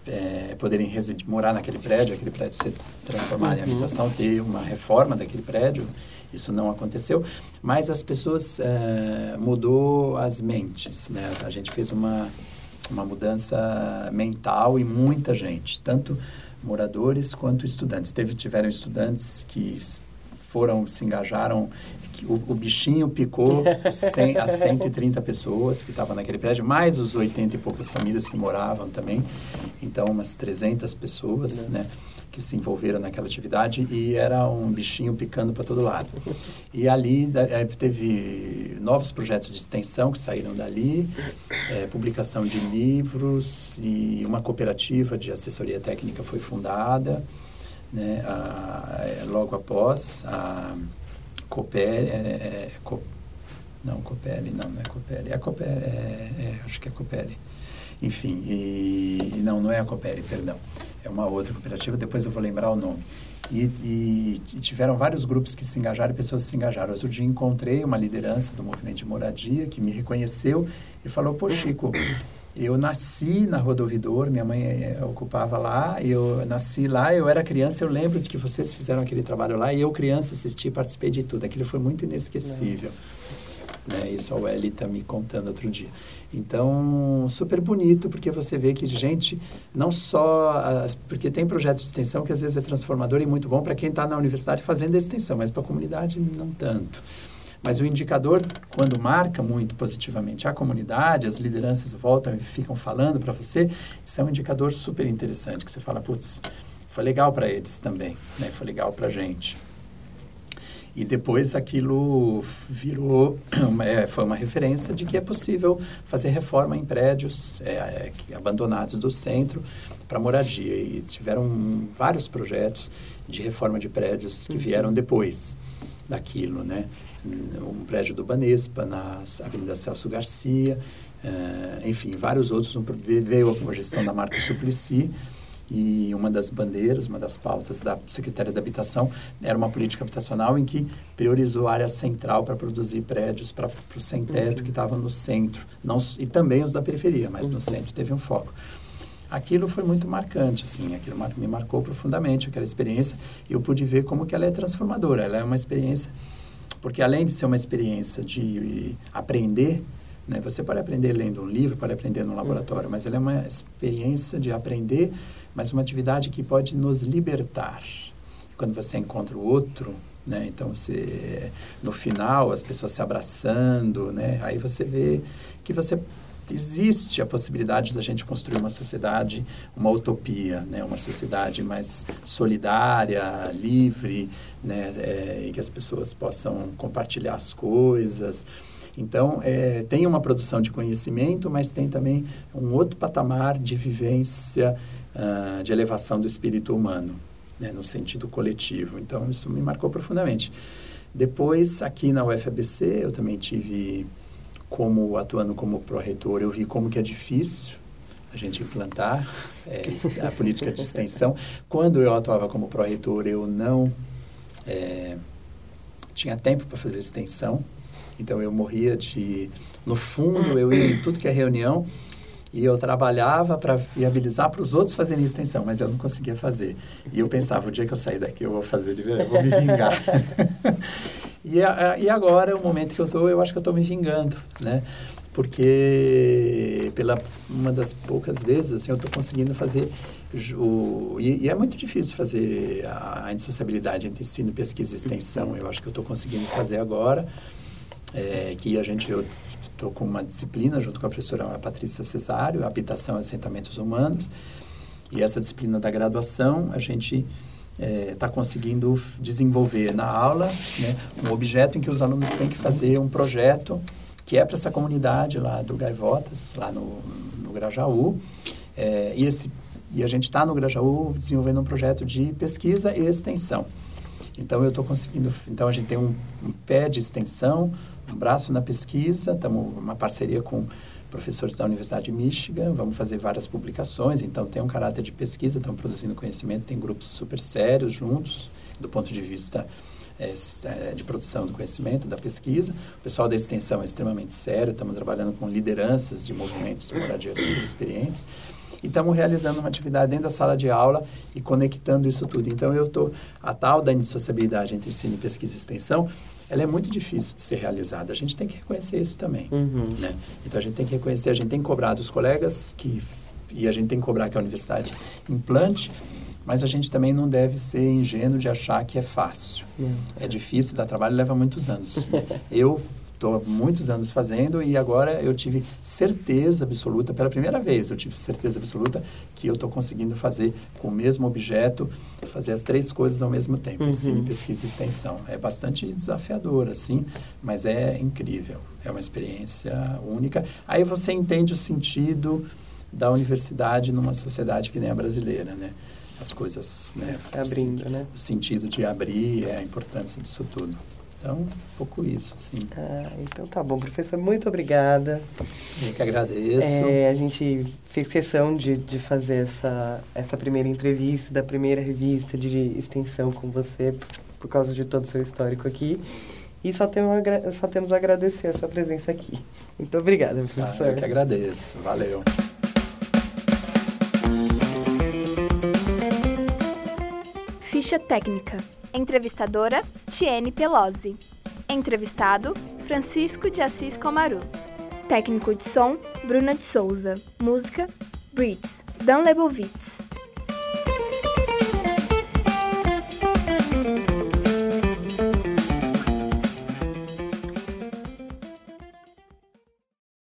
é, poderem residir, morar naquele prédio, aquele prédio ser transformado em habitação, ter uma reforma daquele prédio isso não aconteceu, mas as pessoas uh, mudou as mentes, né? A gente fez uma uma mudança mental e muita gente, tanto moradores quanto estudantes. Teve, tiveram estudantes que foram, se engajaram, o, o bichinho picou 100 a 130 pessoas que estavam naquele prédio, mais os 80 e poucas famílias que moravam também. Então, umas 300 pessoas, Nossa. né? que se envolveram naquela atividade e era um bichinho picando para todo lado. E ali é, teve novos projetos de extensão que saíram dali, é, publicação de livros e uma cooperativa de assessoria técnica foi fundada, né, a, é, logo após a Coopere, é, é, não, Coopere, não, não é Coopere, é Coopere, é, é, acho que é Coopere. Enfim, e, não, não é a Coopere, perdão é uma outra cooperativa, depois eu vou lembrar o nome. E, e, tiveram vários grupos que se engajaram e pessoas se engajaram. Outro dia encontrei uma liderança do movimento de moradia que me reconheceu e falou: Pô, Chico, eu nasci na Rodovidor, minha mãe é, ocupava lá, eu nasci lá, eu era criança, eu lembro de que vocês fizeram aquele trabalho lá e eu, criança, assisti, participei de tudo. Aquilo foi muito inesquecível. Né? Isso a Welly está me contando outro dia. Então, super bonito, porque você vê que gente, não só... As, porque tem projeto de extensão que às vezes é transformador e muito bom para quem está na universidade fazendo a extensão, mas para a comunidade não tanto. Mas o indicador, quando marca muito positivamente a comunidade, as lideranças voltam e ficam falando para você, isso é um indicador super interessante, que você fala, putz, foi legal para eles também, né? foi legal para a gente. E depois aquilo virou, <clears throat> uma, é, foi uma referência de que é possível fazer reforma em prédios é, é, abandonados do centro para moradia. E tiveram vários projetos de reforma de prédios que vieram depois daquilo, né? Um prédio do Banespa, na Avenida Celso Garcia, uh, enfim, vários outros. Veio a gestão da Marta Suplicy, e uma das bandeiras, uma das pautas da Secretaria da Habitação era uma política habitacional em que priorizou a área central para produzir prédios para o sem-teto uhum. que estavam no centro, não, e também os da periferia, mas uhum. no centro teve um foco. Aquilo foi muito marcante, assim, aquilo me marcou profundamente, aquela experiência, e eu pude ver como que ela é transformadora. Ela é uma experiência, porque além de ser uma experiência de aprender, né, você pode aprender lendo um livro, pode aprender no laboratório, mas ela é uma experiência de aprender mas uma atividade que pode nos libertar. Quando você encontra o outro, né? Então, você, no final, as pessoas se abraçando, né? Aí você vê que você existe a possibilidade da gente construir uma sociedade, uma utopia, né? Uma sociedade mais solidária, livre, né? É, e que as pessoas possam compartilhar as coisas. Então, é, tem uma produção de conhecimento, mas tem também um outro patamar de vivência uh, de elevação do espírito humano, né, no sentido coletivo. Então, isso me marcou profundamente. Depois, aqui na UFABC, eu também tive, como atuando como pró-reitor, eu vi como que é difícil a gente implantar é, a política de extensão. Quando eu atuava como pró-reitor, eu não é, tinha tempo para fazer extensão, então eu morria de... No fundo, eu ia em tudo que é reunião, e eu trabalhava para viabilizar para os outros fazerem extensão, mas eu não conseguia fazer. E eu pensava, o dia que eu sair daqui eu vou fazer de verdade, vou me vingar. <laughs> e, a, e agora, o momento que eu estou, eu acho que eu estou me vingando, né? Porque pela uma das poucas vezes, assim, eu estou conseguindo fazer o, e, e, é muito difícil fazer a, a indissociabilidade entre ensino, pesquisa e extensão. Eu acho que eu estou conseguindo fazer agora, é, que a gente eu, estou com uma disciplina junto com a professora Patrícia Cesário, Habitação e Assentamentos Humanos. E essa disciplina da graduação, a gente está é, conseguindo desenvolver na aula né, um objeto em que os alunos têm que fazer um projeto que é para essa comunidade lá do Gaivotas, lá no, no Grajaú. É, e, esse, e a gente está no Grajaú desenvolvendo um projeto de pesquisa e extensão. Então, eu estou conseguindo... Então, a gente tem um, um pé de extensão, um braço na pesquisa, estamos uma parceria com professores da Universidade de Michigan, vamos fazer várias publicações, então tem um caráter de pesquisa, estamos produzindo conhecimento, tem grupos super sérios juntos, do ponto de vista é, de produção do conhecimento, da pesquisa. O pessoal da extensão é extremamente sério, estamos trabalhando com lideranças de movimentos de moradia super experientes e estamos realizando uma atividade dentro da sala de aula e conectando isso tudo. Então, eu estou, a tal da indissociabilidade entre ensino, pesquisa e extensão, ela é muito difícil de ser realizada. A gente tem que reconhecer isso também. Uhum. Né? Então a gente tem que reconhecer, a gente tem que cobrar dos colegas que e a gente tem que cobrar que a universidade implante, mas a gente também não deve ser ingênuo de achar que é fácil. É difícil, dá trabalho, leva muitos anos. <laughs> eu estou há muitos anos fazendo e agora eu tive certeza absoluta, pela primeira vez, eu tive certeza absoluta que eu estou conseguindo fazer com o mesmo objeto, fazer as três coisas ao mesmo tempo, Uhum. ensino, pesquisa e extensão. É bastante desafiador, assim, mas é incrível. É uma experiência única. Aí você entende o sentido da universidade numa sociedade que nem a brasileira, né? As coisas, né? Abrindo, né? O sentido de abrir, é a importância disso tudo. Então, um pouco isso, assim. Ah, então tá bom, professor, muito obrigada. Eu que agradeço. É, a gente fez questão de, de fazer essa, essa primeira entrevista da primeira revista de extensão com você, por, por causa de todo o seu histórico aqui. E só, tem uma, só temos a agradecer a sua presença aqui. Muito obrigada, Ah, professor. eu que agradeço. Valeu. Ficha técnica. Entrevistadora, Tiene Pelosi. Entrevistado, Francisco de Assis Comaru. Técnico de som, Bruna de Souza. Música, Brits, Dan Lebovitz.